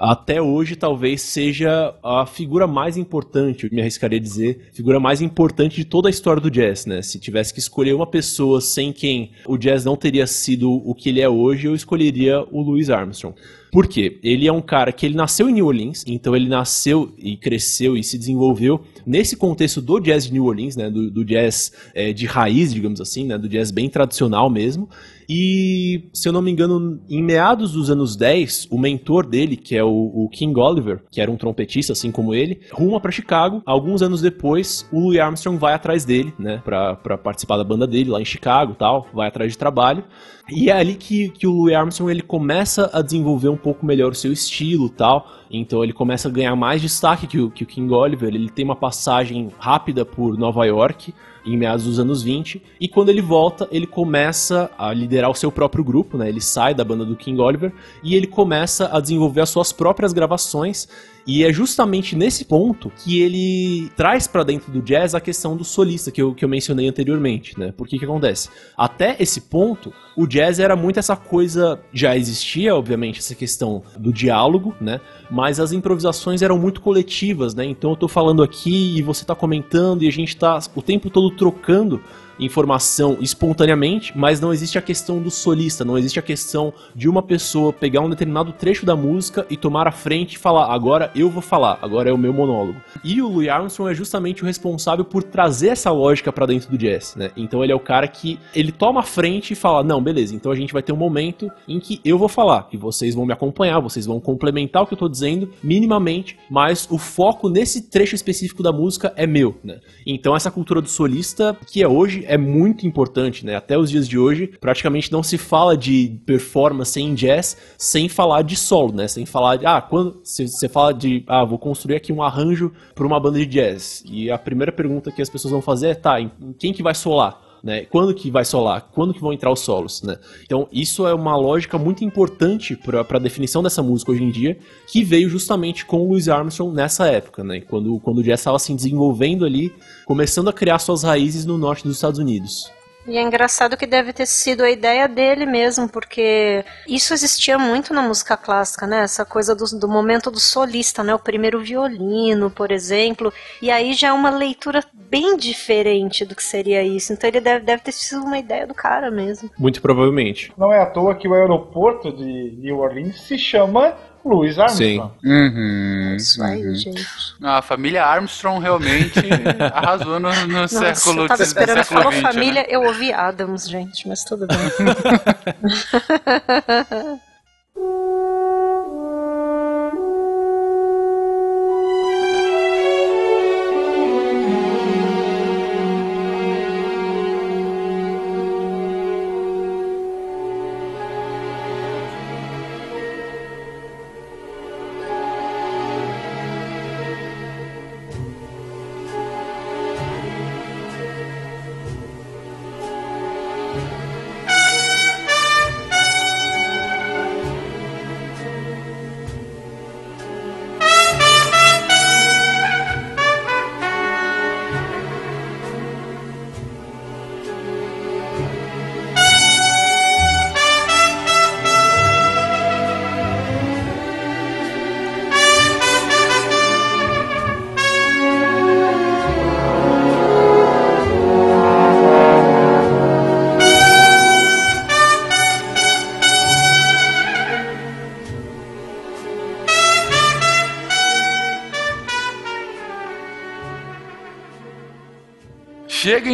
até hoje talvez seja a figura mais importante, eu me arriscaria a dizer, figura mais importante de toda a história do jazz, né? Se tivesse que escolher uma pessoa sem quem o jazz não teria sido o que ele é hoje, eu escolheria o Louis Armstrong. Por quê? Ele é um cara que ele nasceu em New Orleans, então ele nasceu e cresceu e se desenvolveu nesse contexto do jazz de New Orleans, né, do, do jazz é, de raiz, digamos assim, né, do jazz bem tradicional mesmo. E, se eu não me engano, em meados dos anos 10, o mentor dele, que é o, o King Oliver, que era um trompetista assim como ele, ruma para Chicago. Alguns anos depois, o Louis Armstrong vai atrás dele, né, para participar da banda dele lá em Chicago tal, vai atrás de trabalho. E é ali que, que o Louis Armstrong ele começa a desenvolver um pouco melhor o seu estilo tal. Então ele começa a ganhar mais destaque que o, que o King Oliver. Ele tem uma passagem rápida por Nova York em meados dos anos 20, e quando ele volta, ele começa a liderar o seu próprio grupo, né? Ele sai da banda do King Oliver e ele começa a desenvolver as suas próprias gravações e é justamente nesse ponto que ele traz para dentro do jazz a questão do solista que eu, que eu mencionei anteriormente, né? Por que que acontece? Até esse ponto, o jazz era muito essa coisa, já existia, obviamente, essa questão do diálogo, né? Mas as improvisações eram muito coletivas, né? Então eu tô falando aqui e você tá comentando e a gente tá o tempo todo trocando informação espontaneamente, mas não existe a questão do solista, não existe a questão de uma pessoa pegar um determinado trecho da música e tomar a frente e falar, agora eu vou falar, agora é o meu monólogo. E o Louis Armstrong é justamente o responsável por trazer essa lógica para dentro do jazz, né? Então ele é o cara que ele toma a frente e fala, não, beleza, então a gente vai ter um momento em que eu vou falar, e vocês vão me acompanhar, vocês vão complementar o que eu tô dizendo minimamente, mas o foco nesse trecho específico da música é meu, né? Então essa cultura do solista, que é hoje, é muito importante, né? Até os dias de hoje, praticamente não se fala de performance em jazz sem falar de solo, né? Sem falar de, ah, quando você fala de, ah, vou construir aqui um arranjo para uma banda de jazz. E a primeira pergunta que as pessoas vão fazer é, tá, em quem que vai solar? Né? Quando que vai solar? Quando que vão entrar os solos? Né? Então isso é uma lógica muito importante para a definição dessa música hoje em dia, que veio justamente com o Louis Armstrong nessa época, né? quando, quando o jazz estava se desenvolvendo ali, começando a criar suas raízes no norte dos Estados Unidos. E é engraçado que deve ter sido a ideia dele mesmo, porque isso existia muito na música clássica, né? Essa coisa do, do momento do solista, né? O primeiro violino, por exemplo. E aí já é uma leitura bem diferente do que seria isso. Então ele deve, deve ter sido uma ideia do cara mesmo. Muito provavelmente. Não é à toa que o aeroporto de New Orleans se chama Louis Armstrong. Sim. Uhum, Isso aí, uhum. gente. A família Armstrong realmente arrasou no, no Nossa, século eu tava XIX, esperando, falou XX, família, né? eu ouvi Adams, gente, mas tudo bem.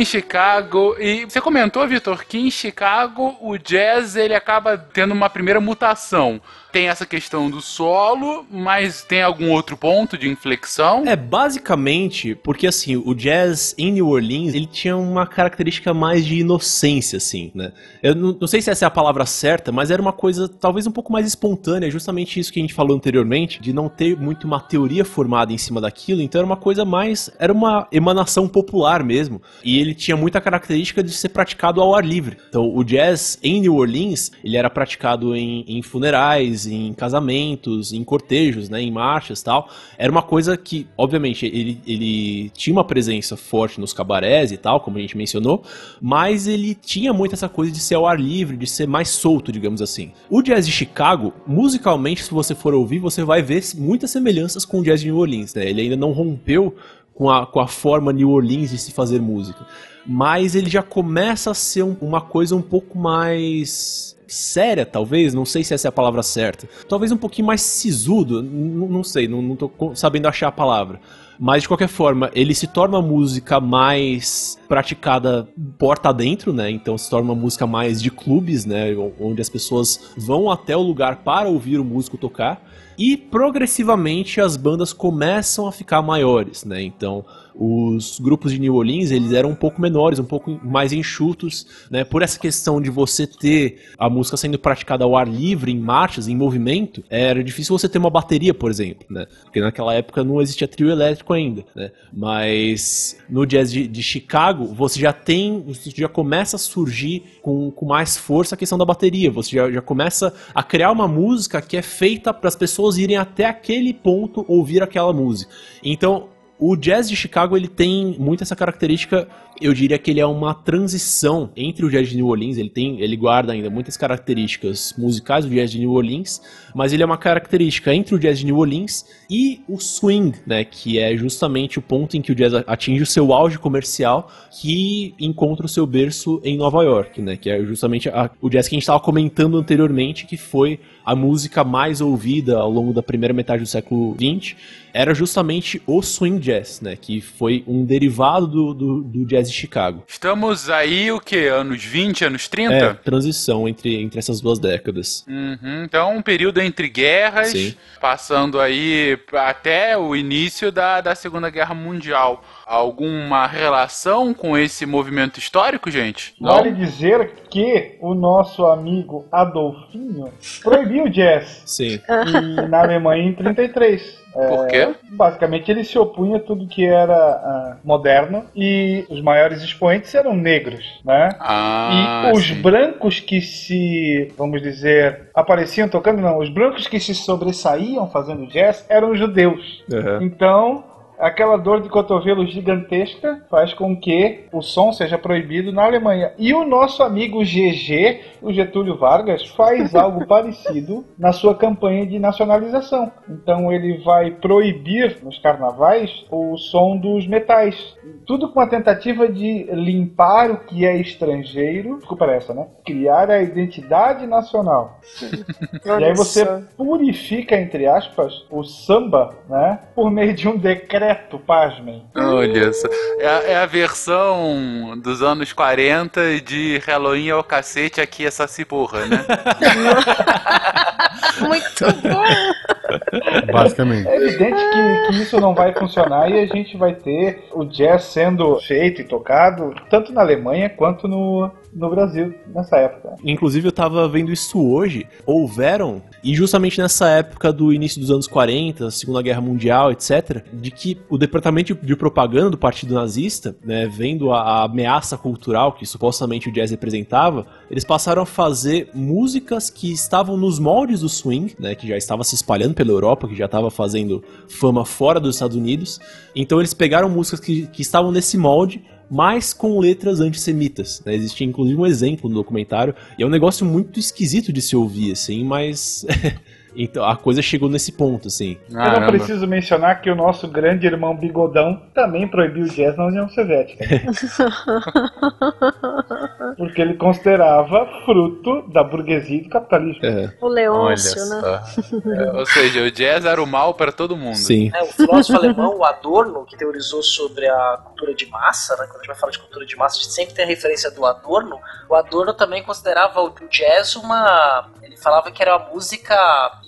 Chicago e você comentou, Vitor, que em Chicago o jazz ele acaba tendo uma primeira mutação. Tem essa questão do solo, mas tem algum outro ponto de inflexão? É, basicamente, porque assim, o jazz em New Orleans, ele tinha uma característica mais de inocência, assim, né? Eu não, não sei se essa é a palavra certa, mas era uma coisa talvez um pouco mais espontânea, justamente isso que a gente falou anteriormente, de não ter muito uma teoria formada em cima daquilo, então era uma coisa mais, era uma emanação popular mesmo, e ele tinha muita característica de ser praticado ao ar livre. Então, o jazz em New Orleans, ele era praticado em, em funerais, em casamentos, em cortejos, né, em marchas tal. Era uma coisa que, obviamente, ele, ele tinha uma presença forte nos cabarés e tal, como a gente mencionou, mas ele tinha muito essa coisa de ser ao ar livre, de ser mais solto, digamos assim. O jazz de Chicago, musicalmente, se você for ouvir, você vai ver muitas semelhanças com o jazz de New Orleans, né? Ele ainda não rompeu com a, com a forma New Orleans de se fazer música. Mas ele já começa a ser um, uma coisa um pouco mais séria, talvez, não sei se essa é a palavra certa. Talvez um pouquinho mais sisudo, não sei, não, não tô sabendo achar a palavra. Mas de qualquer forma, ele se torna música mais praticada porta dentro, né? Então se torna uma música mais de clubes, né? Onde as pessoas vão até o lugar para ouvir o músico tocar. E progressivamente as bandas começam a ficar maiores, né? Então os grupos de New Orleans eles eram um pouco menores, um pouco mais enxutos, né? Por essa questão de você ter a música sendo praticada ao ar livre, em marchas, em movimento, era difícil você ter uma bateria, por exemplo, né? Porque naquela época não existia trio elétrico ainda, né? Mas no jazz de, de Chicago você já tem, você já começa a surgir com, com mais força a questão da bateria. Você já, já começa a criar uma música que é feita para as pessoas irem até aquele ponto ouvir aquela música. Então o jazz de Chicago ele tem muito essa característica, eu diria que ele é uma transição entre o jazz de New Orleans, ele tem, ele guarda ainda muitas características musicais do jazz de New Orleans, mas ele é uma característica entre o jazz de New Orleans e o swing, né, que é justamente o ponto em que o jazz atinge o seu auge comercial, que encontra o seu berço em Nova York, né, que é justamente a, o jazz que a gente estava comentando anteriormente, que foi a música mais ouvida ao longo da primeira metade do século XX era justamente o swing jazz, né? Que foi um derivado do, do, do jazz de Chicago. Estamos aí, o que? Anos 20, anos 30? É, transição entre, entre essas duas décadas. Uhum, então, um período entre guerras, Sim. passando aí até o início da, da Segunda Guerra Mundial alguma relação com esse movimento histórico, gente? Não? Vale dizer que o nosso amigo Adolfinho proibiu o jazz. Sim. E, na Alemanha em 33. Por quê? É, basicamente ele se opunha a tudo que era uh, moderno e os maiores expoentes eram negros, né? Ah, e os sim. brancos que se, vamos dizer, apareciam tocando, não, os brancos que se sobressaíam fazendo jazz eram judeus. Uhum. Então aquela dor de cotovelo gigantesca faz com que o som seja proibido na Alemanha. E o nosso amigo GG, o Getúlio Vargas, faz algo parecido na sua campanha de nacionalização. Então ele vai proibir nos carnavais o som dos metais. Tudo com a tentativa de limpar o que é estrangeiro. Desculpa essa, né? Criar a identidade nacional. e aí você purifica, entre aspas, o samba, né? Por meio de um decreto secreto, pasmem. Olha só. É, a- é a versão dos anos 40 de Halloween ao cacete, aqui essa ciporra, né? Muito bom. Basicamente. É evidente que, que isso não vai funcionar e a gente vai ter o jazz sendo feito e tocado tanto na Alemanha quanto no, no Brasil nessa época. Inclusive, eu tava vendo isso hoje. Houveram, e justamente nessa época do início dos anos 40, Segunda Guerra Mundial, etc., de que o departamento de propaganda do Partido Nazista, né, vendo a, a ameaça cultural que supostamente o jazz representava, eles passaram a fazer músicas que estavam nos moldes do swing, né, que já estava se espalhando pela Europa, que já estava fazendo fama fora dos Estados Unidos. Então, eles pegaram músicas que, que estavam nesse molde mas com letras antissemitas. Né? Existe inclusive um exemplo no documentário, e é um negócio muito esquisito de se ouvir, assim, mas. então a coisa chegou nesse ponto, assim. Eu não Caramba. preciso mencionar que o nosso grande irmão Bigodão também proibiu o jazz na União Soviética. Porque ele considerava fruto da burguesia e do capitalismo. É, O Leôncio, né? É, ou seja, o jazz era o mal para todo mundo. sim. É, o filósofo alemão, o Adorno, que teorizou sobre a cultura de massa, né? Quando a gente vai falar de cultura de massa, a gente sempre tem a referência do Adorno. O Adorno também considerava o jazz uma. Ele falava que era uma música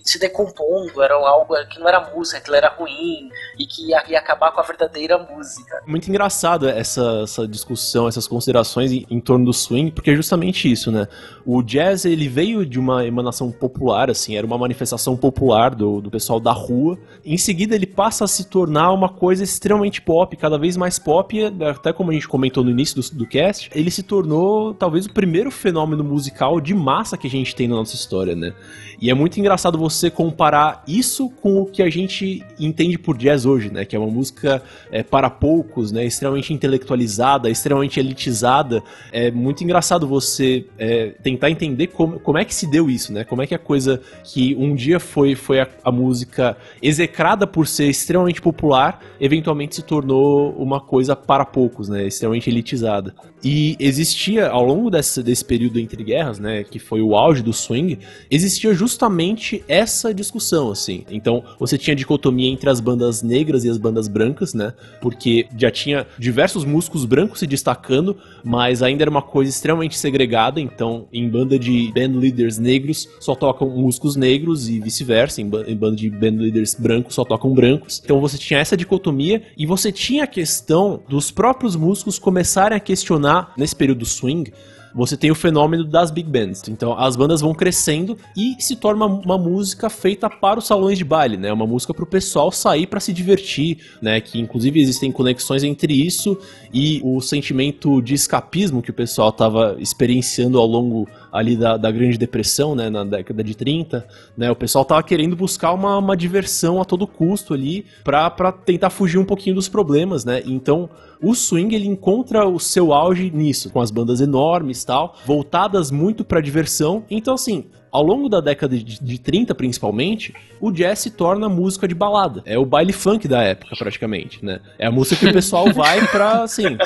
se decompondo, era algo que não era música, que era ruim e que ia, ia acabar com a verdadeira música. Muito engraçado essa, essa discussão, essas considerações em, em torno do swing, porque é justamente isso, né? O jazz, ele veio de uma emanação popular, assim, era uma manifestação popular do, do pessoal da rua. Em seguida, ele passa a se tornar uma coisa extremamente pop, cada vez mais pop, até como a gente comentou no início do, do cast, ele se tornou talvez o primeiro fenômeno musical de massa que a gente tem na nossa história, né? E é muito engraçado você comparar isso com o que a gente entende por jazz hoje, né? Que é uma música é, para poucos, né? Extremamente intelectualizada, extremamente elitizada. É muito engraçado você é, tentar entender como, como é que se deu isso, né? Como é que a coisa que um dia foi, foi a, a música execrada por ser extremamente popular, eventualmente se tornou uma coisa para poucos, né? Extremamente elitizada. E existia, ao longo desse, desse período entre guerras, né? Que foi o auge do swing, existia justamente essa discussão, assim. Então, você tinha dicotomia entre as bandas negras e as bandas brancas, né? Porque já tinha diversos músicos brancos se destacando, mas ainda era uma coisa extremamente segregada. Então, em banda de band leaders negros só tocam músicos negros e vice-versa. Em, em banda de band leaders brancos só tocam brancos. Então, você tinha essa dicotomia e você tinha a questão dos próprios músicos começarem a questionar nesse período swing você tem o fenômeno das big bands. Então as bandas vão crescendo e se torna uma, música feita para os salões de baile, né? Uma música para o pessoal sair para se divertir, né? Que inclusive existem conexões entre isso e o sentimento de escapismo que o pessoal estava experienciando ao longo ali da, da Grande Depressão, né, na década de 30, né, o pessoal tava querendo buscar uma, uma diversão a todo custo ali pra tentar fugir um pouquinho dos problemas, né, então o swing ele encontra o seu auge nisso, com as bandas enormes tal, voltadas muito pra diversão, então assim, ao longo da década de, de 30, principalmente, o jazz se torna música de balada. É o baile funk da época, praticamente, né? É a música que o pessoal vai pra, assim,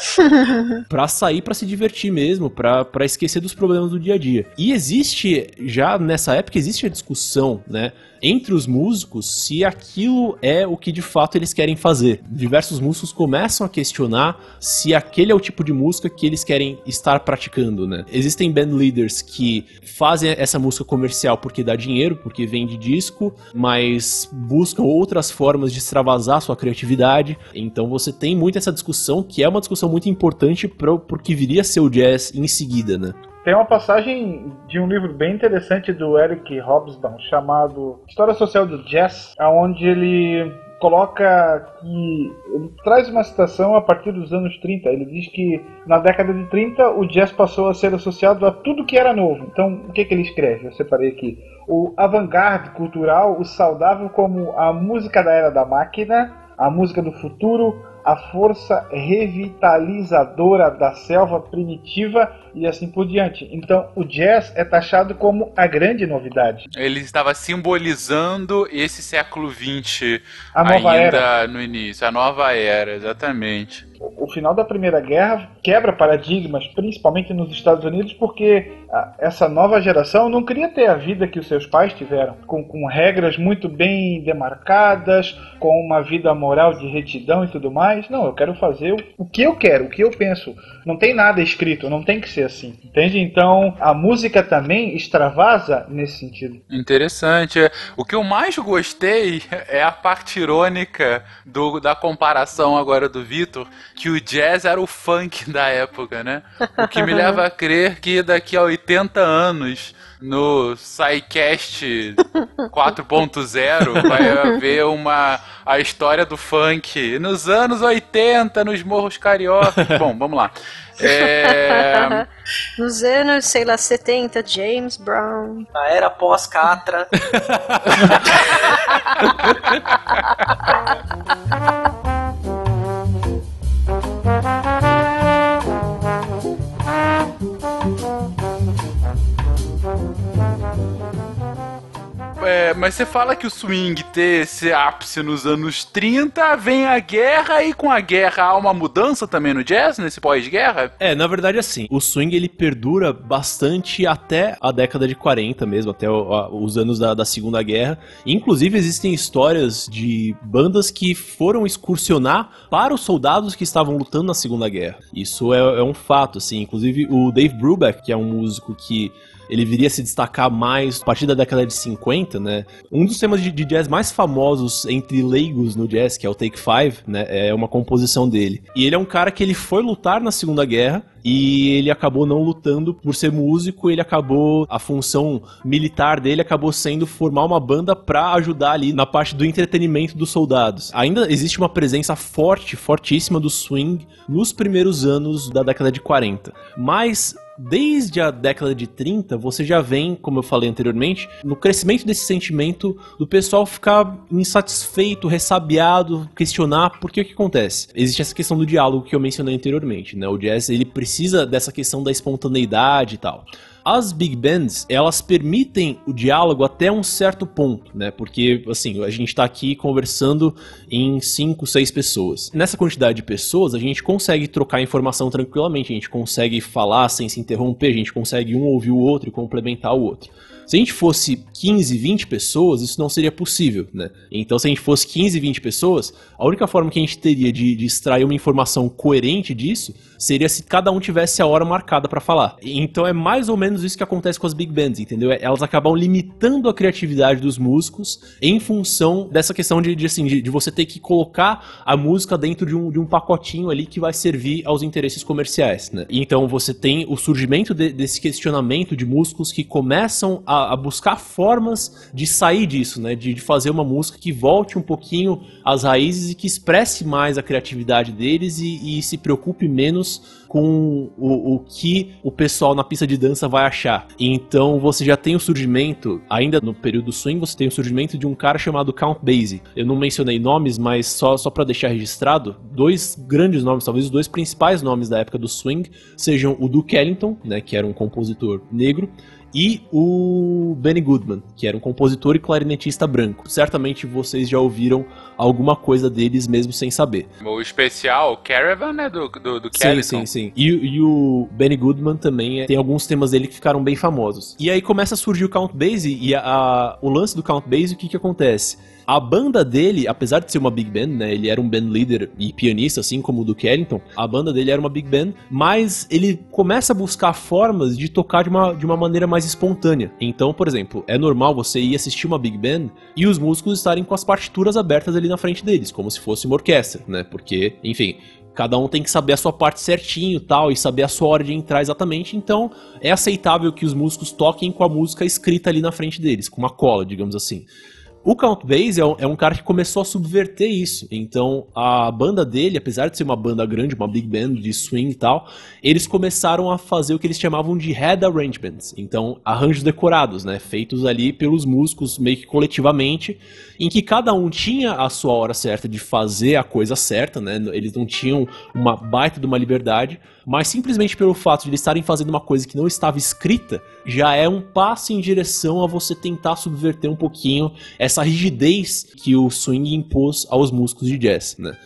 pra sair pra se divertir mesmo, pra, pra esquecer dos problemas do dia a dia. E existe, já nessa época, existe a discussão, né? Entre os músicos, se aquilo é o que de fato eles querem fazer. Diversos músicos começam a questionar se aquele é o tipo de música que eles querem estar praticando, né? Existem band leaders que fazem essa música comercial porque dá dinheiro, porque vende disco, mas buscam outras formas de extravasar sua criatividade. Então você tem muito essa discussão, que é uma discussão muito importante para o que viria a ser o jazz em seguida, né? Tem uma passagem de um livro bem interessante do Eric Hobsbawm chamado História Social do Jazz, onde ele coloca que ele traz uma citação a partir dos anos 30. Ele diz que na década de 30 o jazz passou a ser associado a tudo que era novo. Então, o que, que ele escreve? Eu separei aqui. O avant-garde cultural, o saudável como a música da era da máquina, a música do futuro, a força revitalizadora da selva primitiva e assim por diante. Então, o jazz é taxado como a grande novidade. Ele estava simbolizando esse século XX ainda era. no início, a nova era, exatamente. O final da Primeira Guerra quebra paradigmas, principalmente nos Estados Unidos, porque ah, essa nova geração não queria ter a vida que os seus pais tiveram, com, com regras muito bem demarcadas, com uma vida moral de retidão e tudo mais. Não, eu quero fazer o, que eu quero, o que eu penso. Não tem nada escrito, não tem que ser assim, entende? Então a música também extravasa nesse sentido. Interessante. O que eu mais gostei é a parte irônica do, da comparação agora do Vitor, que o jazz era o funk da época, né? O que me leva a crer que daqui a 80 anos, no SciCast 4.0, vai haver uma, a história do funk nos anos 80, nos morros carioca. Bom, vamos lá. É, Nos anos, sei lá, 70, James Brown. Na era pós-Catra. é, mas você fala que o swing ter esse ápice nos anos 30, vem a guerra e com a guerra há uma mudança também no jazz, nesse pós-guerra? É, na verdade assim, o swing ele perdura bastante até a década de 40 mesmo, até o, a, os anos da, da Segunda Guerra. Inclusive existem histórias de bandas que foram excursionar para os soldados que estavam lutando na Segunda Guerra. Isso é, é um fato, assim. Inclusive o Dave Brubeck, que é um músico que ele viria a se destacar mais a partir da década de 50, né? Um dos temas de, de jazz mais famosos entre leigos no jazz, que é o Take Five, né? É uma composição dele. E ele é um cara que ele foi lutar na Segunda Guerra e ele acabou não lutando por ser músico, ele acabou a função militar dele acabou sendo formar uma banda para ajudar ali na parte do entretenimento dos soldados. Ainda existe uma presença forte, fortíssima do swing nos primeiros anos da década de 40. Mas desde a década de 30, você já vem, como eu falei anteriormente, no crescimento desse sentimento do pessoal ficar insatisfeito, ressabiado, questionar por que o que acontece. Existe essa questão do diálogo que eu mencionei anteriormente, né? O jazz, ele precisa dessa questão da espontaneidade e tal. As big bands, elas permitem o diálogo até um certo ponto, né? Porque, assim, a gente tá aqui conversando em 5, 6 pessoas. Nessa quantidade de pessoas, a gente consegue trocar informação tranquilamente, a gente consegue falar sem se interromper, a gente consegue um ouvir o outro e complementar o outro. Se a gente fosse 15, 20 pessoas, isso não seria possível, né? Então, se a gente fosse 15, 20 pessoas, a única forma que a gente teria de, de extrair uma informação coerente disso seria se cada um tivesse a hora marcada para falar. Então, é mais ou menos isso que acontece com as big bands, entendeu? É, elas acabam limitando a criatividade dos músicos em função dessa questão de, de assim, de, de, você ter que colocar a música dentro de um, de um pacotinho ali que vai servir aos interesses comerciais, né? Então, você tem o surgimento de, desse questionamento de músicos que começam a a, buscar formas de sair disso, né? De, de, fazer uma música que volte um pouquinho às raízes e que expresse mais a criatividade deles e, e se preocupe menos com o, o que o pessoal na pista de dança vai achar. Então você já tem o surgimento, ainda no período swing, você tem o surgimento de um cara chamado Count Basie. Eu não mencionei nomes, mas só, só para deixar registrado, dois grandes nomes, talvez os dois principais nomes da época do swing, sejam o Duke Ellington, né, que era um compositor negro, e o Benny Goodman, que era um compositor e clarinetista branco. Certamente vocês já ouviram alguma coisa deles mesmo sem saber. O especial Caravan, né, do, do, do Sim, sim, sim. E, e, o Benny Goodman também é, tem alguns temas dele que ficaram bem famosos. E aí começa a surgir o Count Basie e a, a, o lance do Count Basie, o que que acontece? A banda dele, apesar de ser uma big band, né? Ele era um band leader e pianista, assim como o do Kellington. A banda dele era uma big band, mas ele começa a buscar formas de tocar de uma, de uma maneira mais espontânea. Então, por exemplo, é normal você ir assistir uma big band e os músicos estarem com as partituras abertas ali na frente deles, como se fosse uma orquestra, né? Porque, enfim, Cada um tem que saber a sua parte certinho tal, e saber a sua hora de entrar exatamente. Então, é aceitável que os músicos toquem com a música escrita ali na frente deles, com uma cola, digamos assim. O Count Basie é um, é um, cara que começou a subverter isso. Então, a banda dele, apesar de ser uma banda grande, uma big band de swing e tal, eles começaram a fazer o que eles chamavam de head arrangements. Então, arranjos decorados, né? Feitos ali pelos músicos meio que coletivamente, em que cada um tinha a sua hora certa de fazer a coisa certa, né? Eles não tinham uma baita de uma liberdade, mas simplesmente pelo fato de eles estarem fazendo uma coisa que não estava escrita, já é um passo em direção a você tentar subverter um pouquinho essa rigidez que o swing impôs aos músicos de jazz, né?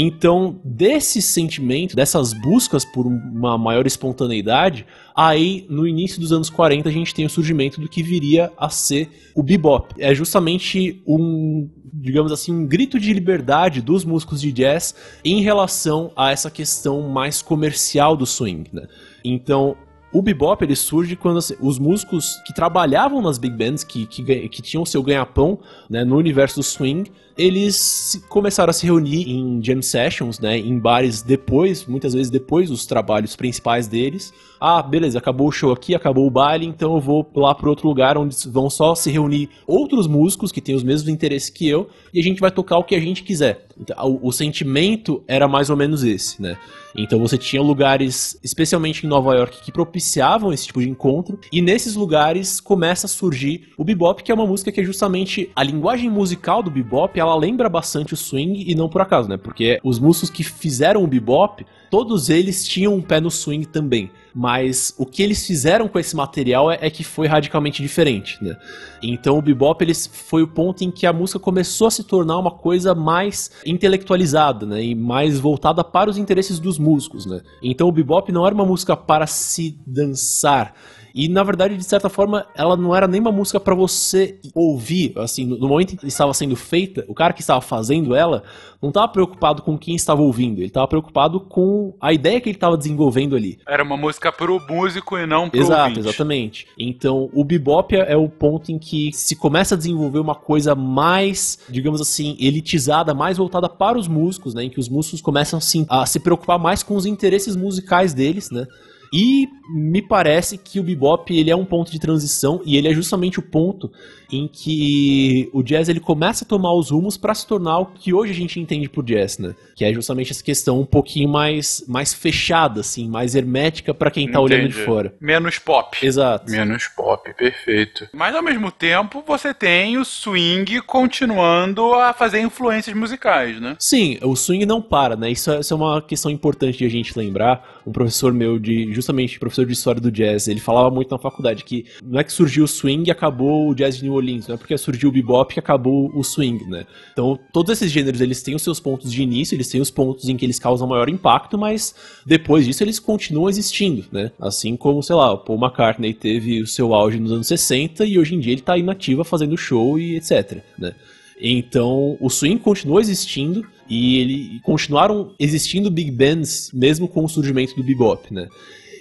Então, desse sentimento, dessas buscas por uma maior espontaneidade, aí no início dos anos 40 a gente tem o surgimento do que viria a ser o bebop. É justamente um, digamos assim, um grito de liberdade dos músicos de jazz em relação a essa questão mais comercial do swing, né? Então, o bebop ele surge quando assim, os músicos que trabalhavam nas big bands, que, que, que tinham seu ganha-pão né, no universo do swing, eles começaram a se reunir em jam sessions, né, em bares depois, muitas vezes depois dos trabalhos principais deles. Ah, beleza, acabou o show aqui, acabou o baile, então eu vou lá para outro lugar onde vão só se reunir outros músicos que têm os mesmos interesses que eu e a gente vai tocar o que a gente quiser. Então, o, o sentimento era mais ou menos esse, né? Então você tinha lugares, especialmente em Nova York, que propiciavam esse tipo de encontro, e nesses lugares começa a surgir o bebop, que é uma música que é justamente a linguagem musical do bebop, ela lembra bastante o swing e não por acaso, né? Porque os músicos que fizeram o bebop todos eles tinham um pé no swing também. Mas o que eles fizeram com esse material é, é que foi radicalmente diferente, né? Então o bebop eles, foi o ponto em que a música começou a se tornar uma coisa mais intelectualizada, né? E mais voltada para os interesses dos músicos, né? Então o bebop não era uma música para se dançar, e na verdade, de certa forma, ela não era nem uma música para você ouvir. Assim, no momento em que estava sendo feita, o cara que estava fazendo ela não estava preocupado com quem estava ouvindo, ele estava preocupado com a ideia que ele estava desenvolvendo ali. Era uma música pro músico e não pro Exato, ouvinte. exatamente. Então, o bebop é o ponto em que se começa a desenvolver uma coisa mais, digamos assim, elitizada, mais voltada para os músicos, né, em que os músicos começam assim, a se preocupar mais com os interesses musicais deles, né? E me parece que o bebop ele é um ponto de transição e ele é justamente o ponto em que o jazz ele começa a tomar os rumos para se tornar o que hoje a gente entende por jazz, né? Que é justamente essa questão um pouquinho mais mais fechada assim, mais hermética para quem tá olhando de fora. Menos pop. Exato. Menos pop, perfeito. Mas ao mesmo tempo, você tem o swing continuando a fazer influências musicais, né? Sim, o swing não para, né? Isso é, isso é uma questão importante de a gente lembrar. Um professor meu de, justamente professor de história do jazz, ele falava muito na faculdade que não é que surgiu o swing e acabou o jazz de New Orleans, não é porque surgiu o bebop que acabou o swing, né? Então, todos esses gêneros, eles têm os seus pontos de início, eles têm os pontos em que eles causam maior impacto, mas depois disso eles continuam existindo, né? Assim como, sei lá, o Paul McCartney teve o seu auge nos anos 60 e hoje em dia ele tá inativa fazendo show e etc, né? Então, o swing continuou existindo e ele continuaram existindo big bands mesmo com o surgimento do bebop, né?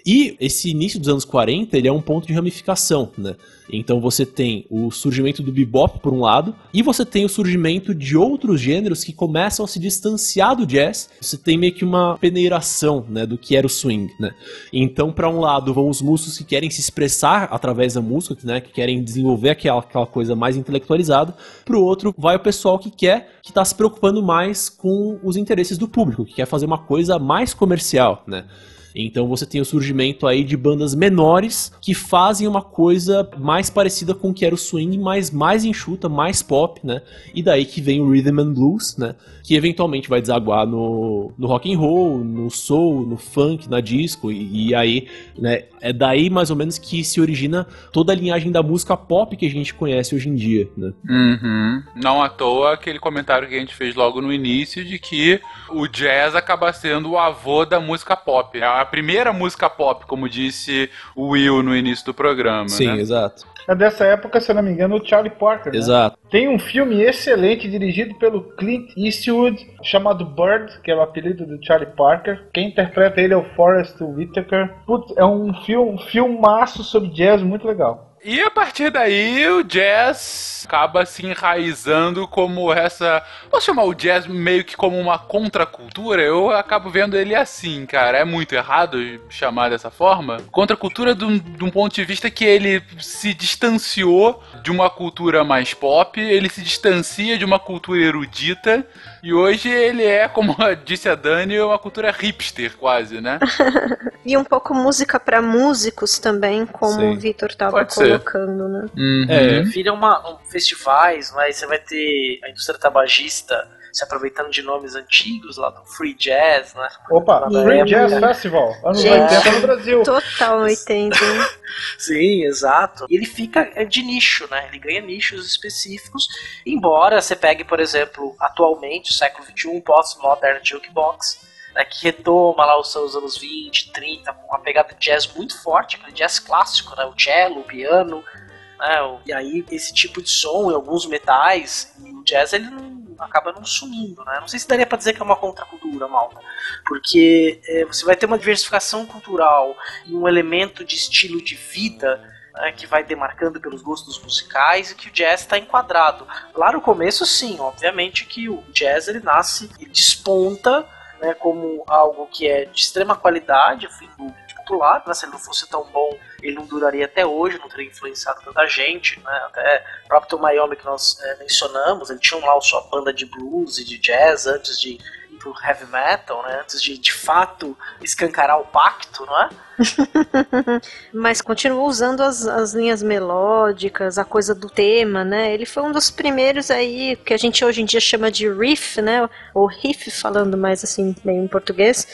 E esse início dos anos 40, ele é um ponto de ramificação, né? Então você tem o surgimento do bebop por um lado, e você tem o surgimento de outros gêneros que começam a se distanciar do jazz. Você tem meio que uma peneiração, né, do que era o swing, né? Então, para um lado vão os músicos que querem se expressar através da música, né, que querem desenvolver aquela, aquela coisa mais intelectualizada. Pro outro vai o pessoal que quer, que tá se preocupando mais com os interesses do público, que quer fazer uma coisa mais comercial, né? Então você tem o surgimento aí de bandas menores que fazem uma coisa mais parecida com o que era o swing, mas mais enxuta, mais pop, né? E daí que vem o rhythm and blues, né? Que eventualmente vai desaguar no, no rock and roll, no soul, no funk, na disco e, e aí, né? É daí mais ou menos que se origina toda a linhagem da música pop que a gente conhece hoje em dia, né? Uhum. Não à toa aquele comentário que a gente fez logo no início de que o jazz acaba sendo o avô da música pop. É a primeira música pop, como disse o Will no início do programa. Sim, né? exato. É dessa época, se eu não me engano, o Charlie Parker. né? Exato. Tem um filme excelente dirigido pelo Clint Eastwood chamado Bird, que é o apelido do Charlie Parker. Quem interpreta ele é o Forrest Whitaker. Putz, é um filme, um filmaço sobre jazz muito legal. E a partir daí o jazz acaba se enraizando como essa. Posso chamar o jazz meio que como uma contracultura? Eu acabo vendo ele assim, cara. É muito errado chamar dessa forma? Contracultura de um, de um ponto de vista que ele se distanciou de uma cultura mais pop, ele se distancia de uma cultura erudita. E hoje ele é, como disse a Dani, uma cultura hipster, quase, né? E um pouco música pra músicos também, como Sim. o Vitor tava Pode ser. colocando, né? É. Vira uma, um festivais, mas você vai ter a indústria tabagista se aproveitando de nomes antigos lá do free jazz, né? Opa, Free época. Jazz Festival, anos Sim. 80 no Brasil. Total 80. hein? Sim, exato. E ele fica é, de nicho, né? Ele ganha nichos específicos. Embora você pegue, por exemplo, atualmente, o século XXI, um Postmodern Jukebox, né, que retoma lá os seus anos 20, 30, com uma pegada de jazz muito forte, aquele jazz clássico, né? O cello, o piano. Né, e aí esse tipo de som e alguns metais, e o jazz ele não, acaba não sumindo, né? Não sei se daria pra dizer que é uma contracultura, malta. Porque é, você vai ter uma diversificação cultural e um elemento de estilo de vida né, que vai demarcando pelos gostos musicais e que o jazz está enquadrado. Lá no começo, sim, obviamente que o jazz ele nasce e desponta né, como algo que é de extrema qualidade, fim do outro né, se ele não fosse tão bom, ele não duraria até hoje, não teria influenciado tanta gente, né, até o próprio Tom Iommi que nós é, mencionamos, ele tinha lá sua banda de blues e de jazz antes de ir pro heavy metal, né, antes de de fato escancarar o pacto, não é? Mas continua usando as, as linhas melódicas, a coisa do tema, né? Ele foi um dos primeiros aí que a gente hoje em dia chama de riff, né? Ou riff, falando mais assim, meio em português.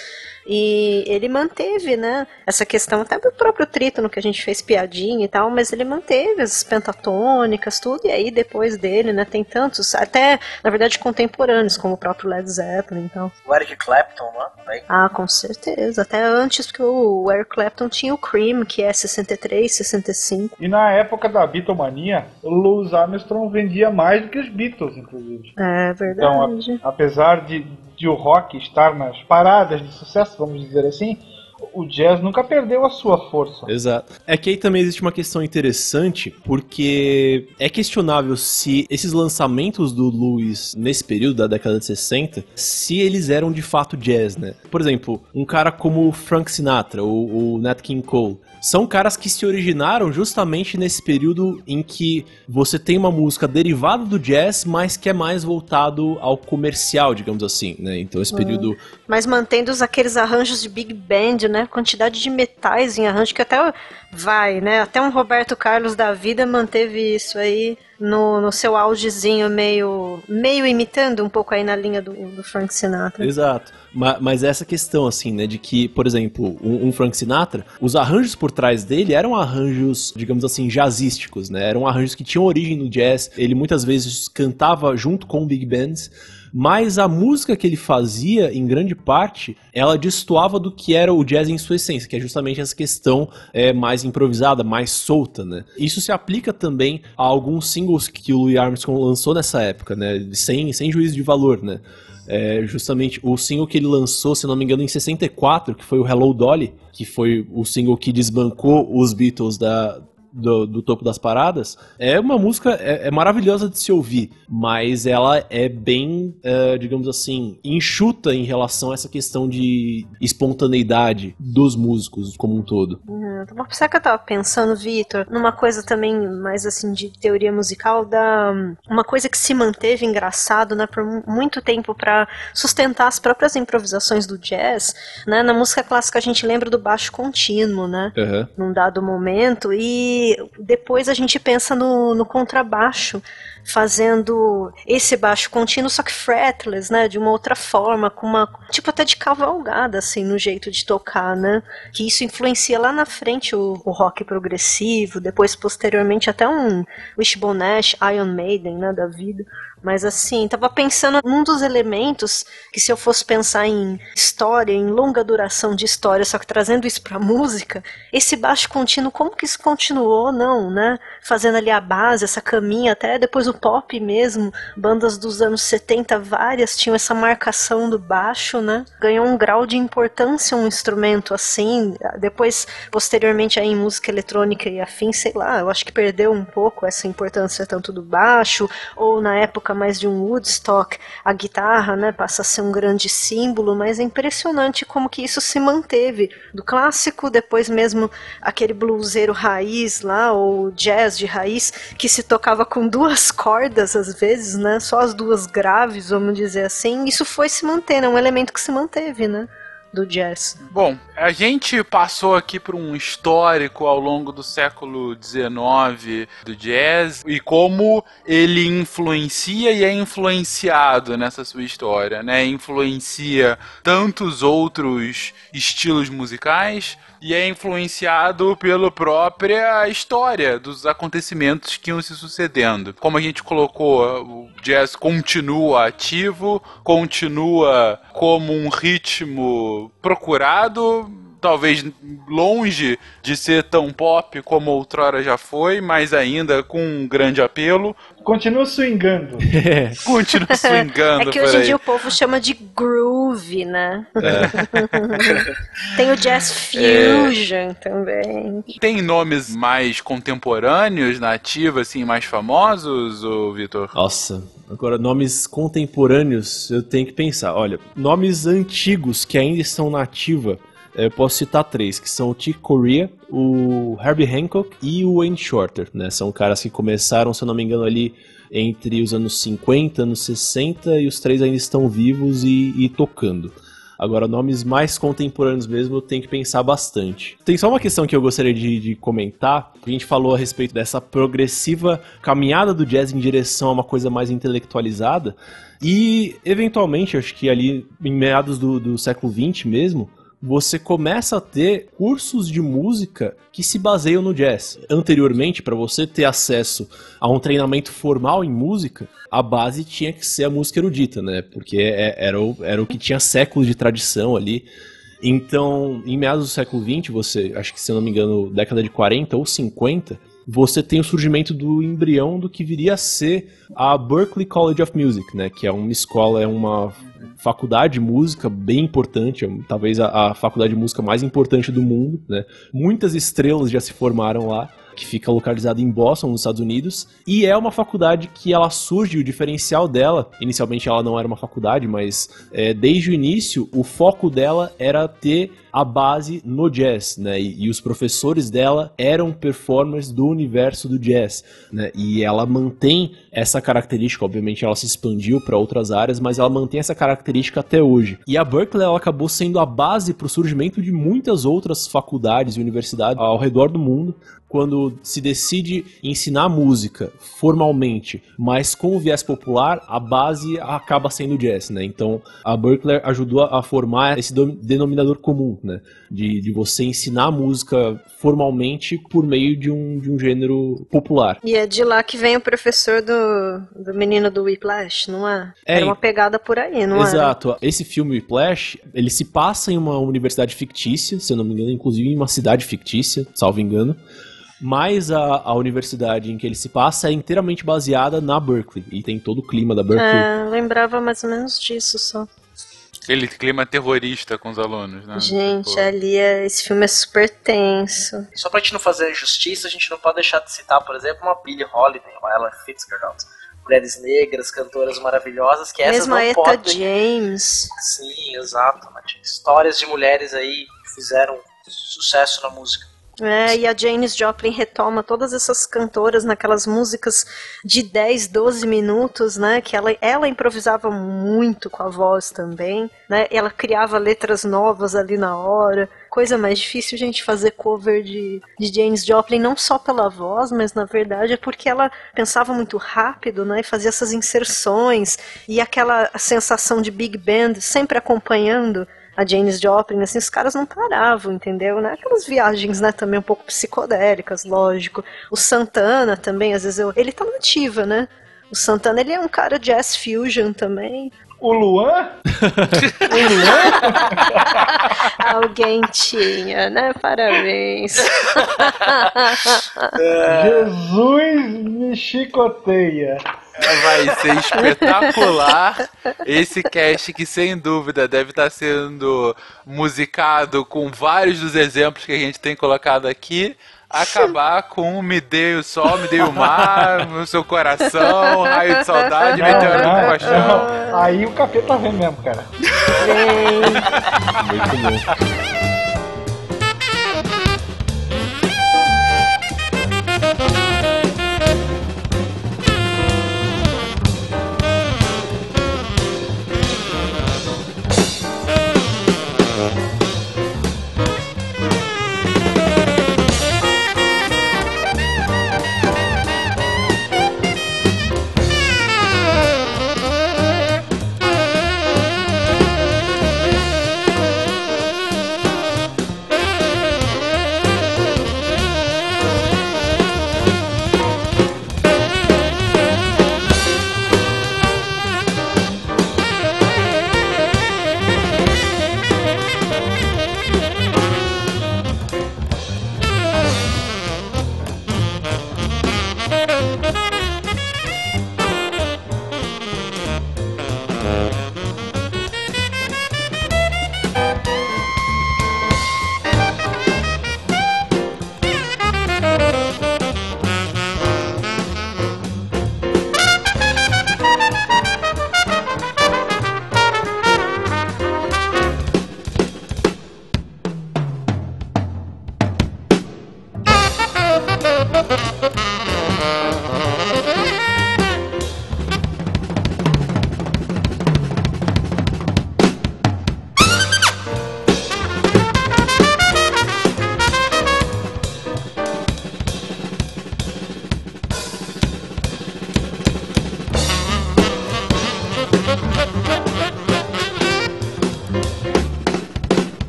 E ele manteve, né, essa questão até do próprio trítono que a gente fez piadinha e tal, mas ele manteve as pentatônicas, tudo, e aí depois dele, né, tem tantos, até, na verdade, contemporâneos, como o próprio Led Zeppelin, então. O Eric Clapton, né? Ah, com certeza. Até antes que o Eric Clapton tinha o Cream, que é 63, 65. E na época da Beatlemania, o Louis Armstrong vendia mais do que os Beatles, inclusive. É verdade. Então, a, apesar de, de o rock estar nas paradas de sucesso, vamos dizer assim, o jazz nunca perdeu a sua força. Exato. É que aí também existe uma questão interessante, porque é questionável se esses lançamentos do Lewis nesse período da década de 60, se eles eram de fato jazz, né? Por exemplo, um cara como Frank Sinatra ou o Nat King Cole, são caras que se originaram justamente nesse período em que você tem uma música derivada do jazz, mas que é mais voltado ao comercial, digamos assim, né? Então esse período... Hum. Mas mantendo aqueles arranjos de big band, né? Quantidade de metais em arranjo que até vai, né? Até um Roberto Carlos da vida manteve isso aí no, no seu augezinho, meio, meio imitando um pouco aí na linha do, do Frank Sinatra. Exato. Mas, mas essa questão, assim, né, de que, por exemplo, um, um, Frank Sinatra, os arranjos por trás dele eram arranjos, digamos assim, jazzísticos, né? Eram arranjos que tinham origem no jazz. Ele muitas vezes cantava junto com big bands mas a música que ele fazia, em grande parte, ela destoava do que era o jazz em sua essência, que é justamente essa questão é, mais improvisada, mais solta, né? Isso se aplica também a alguns singles que o Louis Armstrong lançou nessa época, né? Sem, sem juízo de valor, né? É, justamente o single que ele lançou, se não me engano, em 64, que foi o Hello Dolly, que foi o single que desbancou os Beatles da, do, do, topo das paradas, é uma música é, é, maravilhosa de se ouvir, mas ela é bem, é, digamos assim, enxuta em relação a essa questão de espontaneidade dos músicos como um todo. Uhum. Sabe que eu tava pensando, Vitor, numa coisa também mais assim de teoria musical, da uma coisa que se manteve engraçado, né, por muito tempo para sustentar as próprias improvisações do jazz, né? Na música clássica a gente lembra do baixo contínuo, né? Uhum. Num dado momento e depois a gente pensa no, no contrabaixo, fazendo esse baixo contínuo, só que fretless, né? De uma outra forma, com uma. tipo até de cavalgada, assim, no jeito de tocar, né? Que isso influencia lá na frente o, o rock progressivo, depois, posteriormente, até um Wishbone Nash, Iron Maiden, né? Da vida. Mas assim, tava pensando num dos elementos que se eu fosse pensar em história, em longa duração de história, só que trazendo isso pra música, esse baixo contínuo, como que isso continuou, não, né? Fazendo ali a base, essa caminha, até depois o pop mesmo, bandas dos anos 70, várias tinham essa marcação do baixo, né? Ganhou um grau de importância um instrumento assim, depois, posteriormente aí em música eletrônica e afim, sei lá, eu acho que perdeu um pouco essa importância tanto do baixo, ou na época mais de um Woodstock, a guitarra, né, passa a ser um grande símbolo, mas é impressionante como que isso se manteve do clássico, depois mesmo aquele bluseiro raiz lá, ou jazz de raiz, que se tocava com duas cordas às vezes, né, só as duas graves, vamos dizer assim, isso foi se mantendo, é um elemento que se manteve, né? Do jazz. Bom, a gente passou aqui por um histórico ao longo do século XIX do jazz e como ele influencia e é influenciado nessa sua história, né? Influencia tantos outros estilos musicais e é influenciado pela própria história dos acontecimentos que iam se sucedendo. Como a gente colocou, o jazz continua ativo, continua como um ritmo procurado, talvez longe de ser tão pop como outrora já foi, mas ainda com um grande apelo. Continua swingando. Continua swingando. é que hoje em dia o povo chama de groove, né? É. Tem o jazz fusion é. também. Tem nomes mais contemporâneos na ativa, assim, mais famosos, Vitor? Nossa, Agora, nomes contemporâneos, eu tenho que pensar. Olha, nomes antigos que ainda estão na ativa eu posso citar três, que são o Chick Corea, o Herbie Hancock e o Wayne Shorter, né? São caras que começaram, se eu não me engano, ali entre os anos 50, anos 60 e os três ainda estão vivos e, e tocando. Agora, nomes mais contemporâneos mesmo, tenho que pensar bastante. Tem só uma questão que eu gostaria de, de, comentar. A gente falou a respeito dessa progressiva caminhada do jazz em direção a uma coisa mais intelectualizada. E, eventualmente, acho que ali em meados do, do século XX mesmo, você começa a ter cursos de música que se baseiam no jazz. Anteriormente, para você ter acesso a um treinamento formal em música, a base tinha que ser a música erudita, né? Porque é, era o, era o que tinha séculos de tradição ali. Então, em meados do século XX, você, acho que se eu não me engano, década de 40 ou 50, você tem o surgimento do embrião do que viria a ser a Berklee College of Music, né? Que é uma escola, é uma faculdade de música bem importante, talvez a, a faculdade de música mais importante do mundo, né? Muitas estrelas já se formaram lá que fica localizada em Boston, nos Estados Unidos, e é uma faculdade que ela surge, o diferencial dela, inicialmente ela não era uma faculdade, mas é, desde o início o foco dela era ter a base no jazz, né? E, e, os professores dela eram performers do universo do jazz, né? E ela mantém essa característica, obviamente ela se expandiu para outras áreas, mas ela mantém essa característica até hoje. E a Berkeley ela acabou sendo a base para o surgimento de muitas outras faculdades e universidades ao redor do mundo, quando se decide ensinar música formalmente, mas com o viés popular, a base acaba sendo jazz, né? Então a Berkeley ajudou a formar esse denominador comum, né? De, de você ensinar música formalmente por meio de um, de um gênero popular. E é de lá que vem o professor do, do menino do Whiplash, não é? é Era uma pegada por aí, não é? Exato. Esse filme Whiplash, ele se passa em uma universidade fictícia, se eu não me engano, inclusive em uma cidade fictícia, salvo engano mas a, a universidade em que ele se passa é inteiramente baseada na Berkeley e tem todo o clima da Berkeley. É, lembrava mais ou menos disso só. Aquele clima terrorista com os alunos, né? Gente, tipo... ali é, esse filme é super tenso. Só pra gente não fazer justiça, a gente não pode deixar de citar, por exemplo, uma Billie Holiday, uma Ella Fitzgerald. Mulheres negras, cantoras maravilhosas, que essas Mesmo não a podem... James. Sim, exato. Histórias de mulheres aí que fizeram sucesso na música. É, e a Janis Joplin retoma todas essas cantoras naquelas músicas de 10, 12 minutos, né? Que ela, ela improvisava muito com a voz também, né? Ela criava letras novas ali na hora. Coisa mais difícil, gente, fazer cover de, de Janis Joplin, não só pela voz, mas na verdade é porque ela pensava muito rápido, né? E fazia essas inserções e aquela sensação de big band sempre acompanhando a Janis Joplin, assim, os caras não paravam, entendeu? Né? Aquelas viagens, né, também um pouco psicodélicas, lógico. O Santana também, às vezes, eu, ele tá nativa, né? O Santana, ele é um cara jazz fusion também. O Luan? o Luan? Alguém tinha, né? Parabéns. Jesus me chicoteia. Vai ser espetacular esse cast que sem dúvida deve estar sendo musicado com vários dos exemplos que a gente tem colocado aqui. Acabar com Me Dei o Sol, Me Dei o Mar, no seu coração, Raio de Saudade, Meteoro de Paixão. Aí o capeta vem mesmo, cara. Muito bom.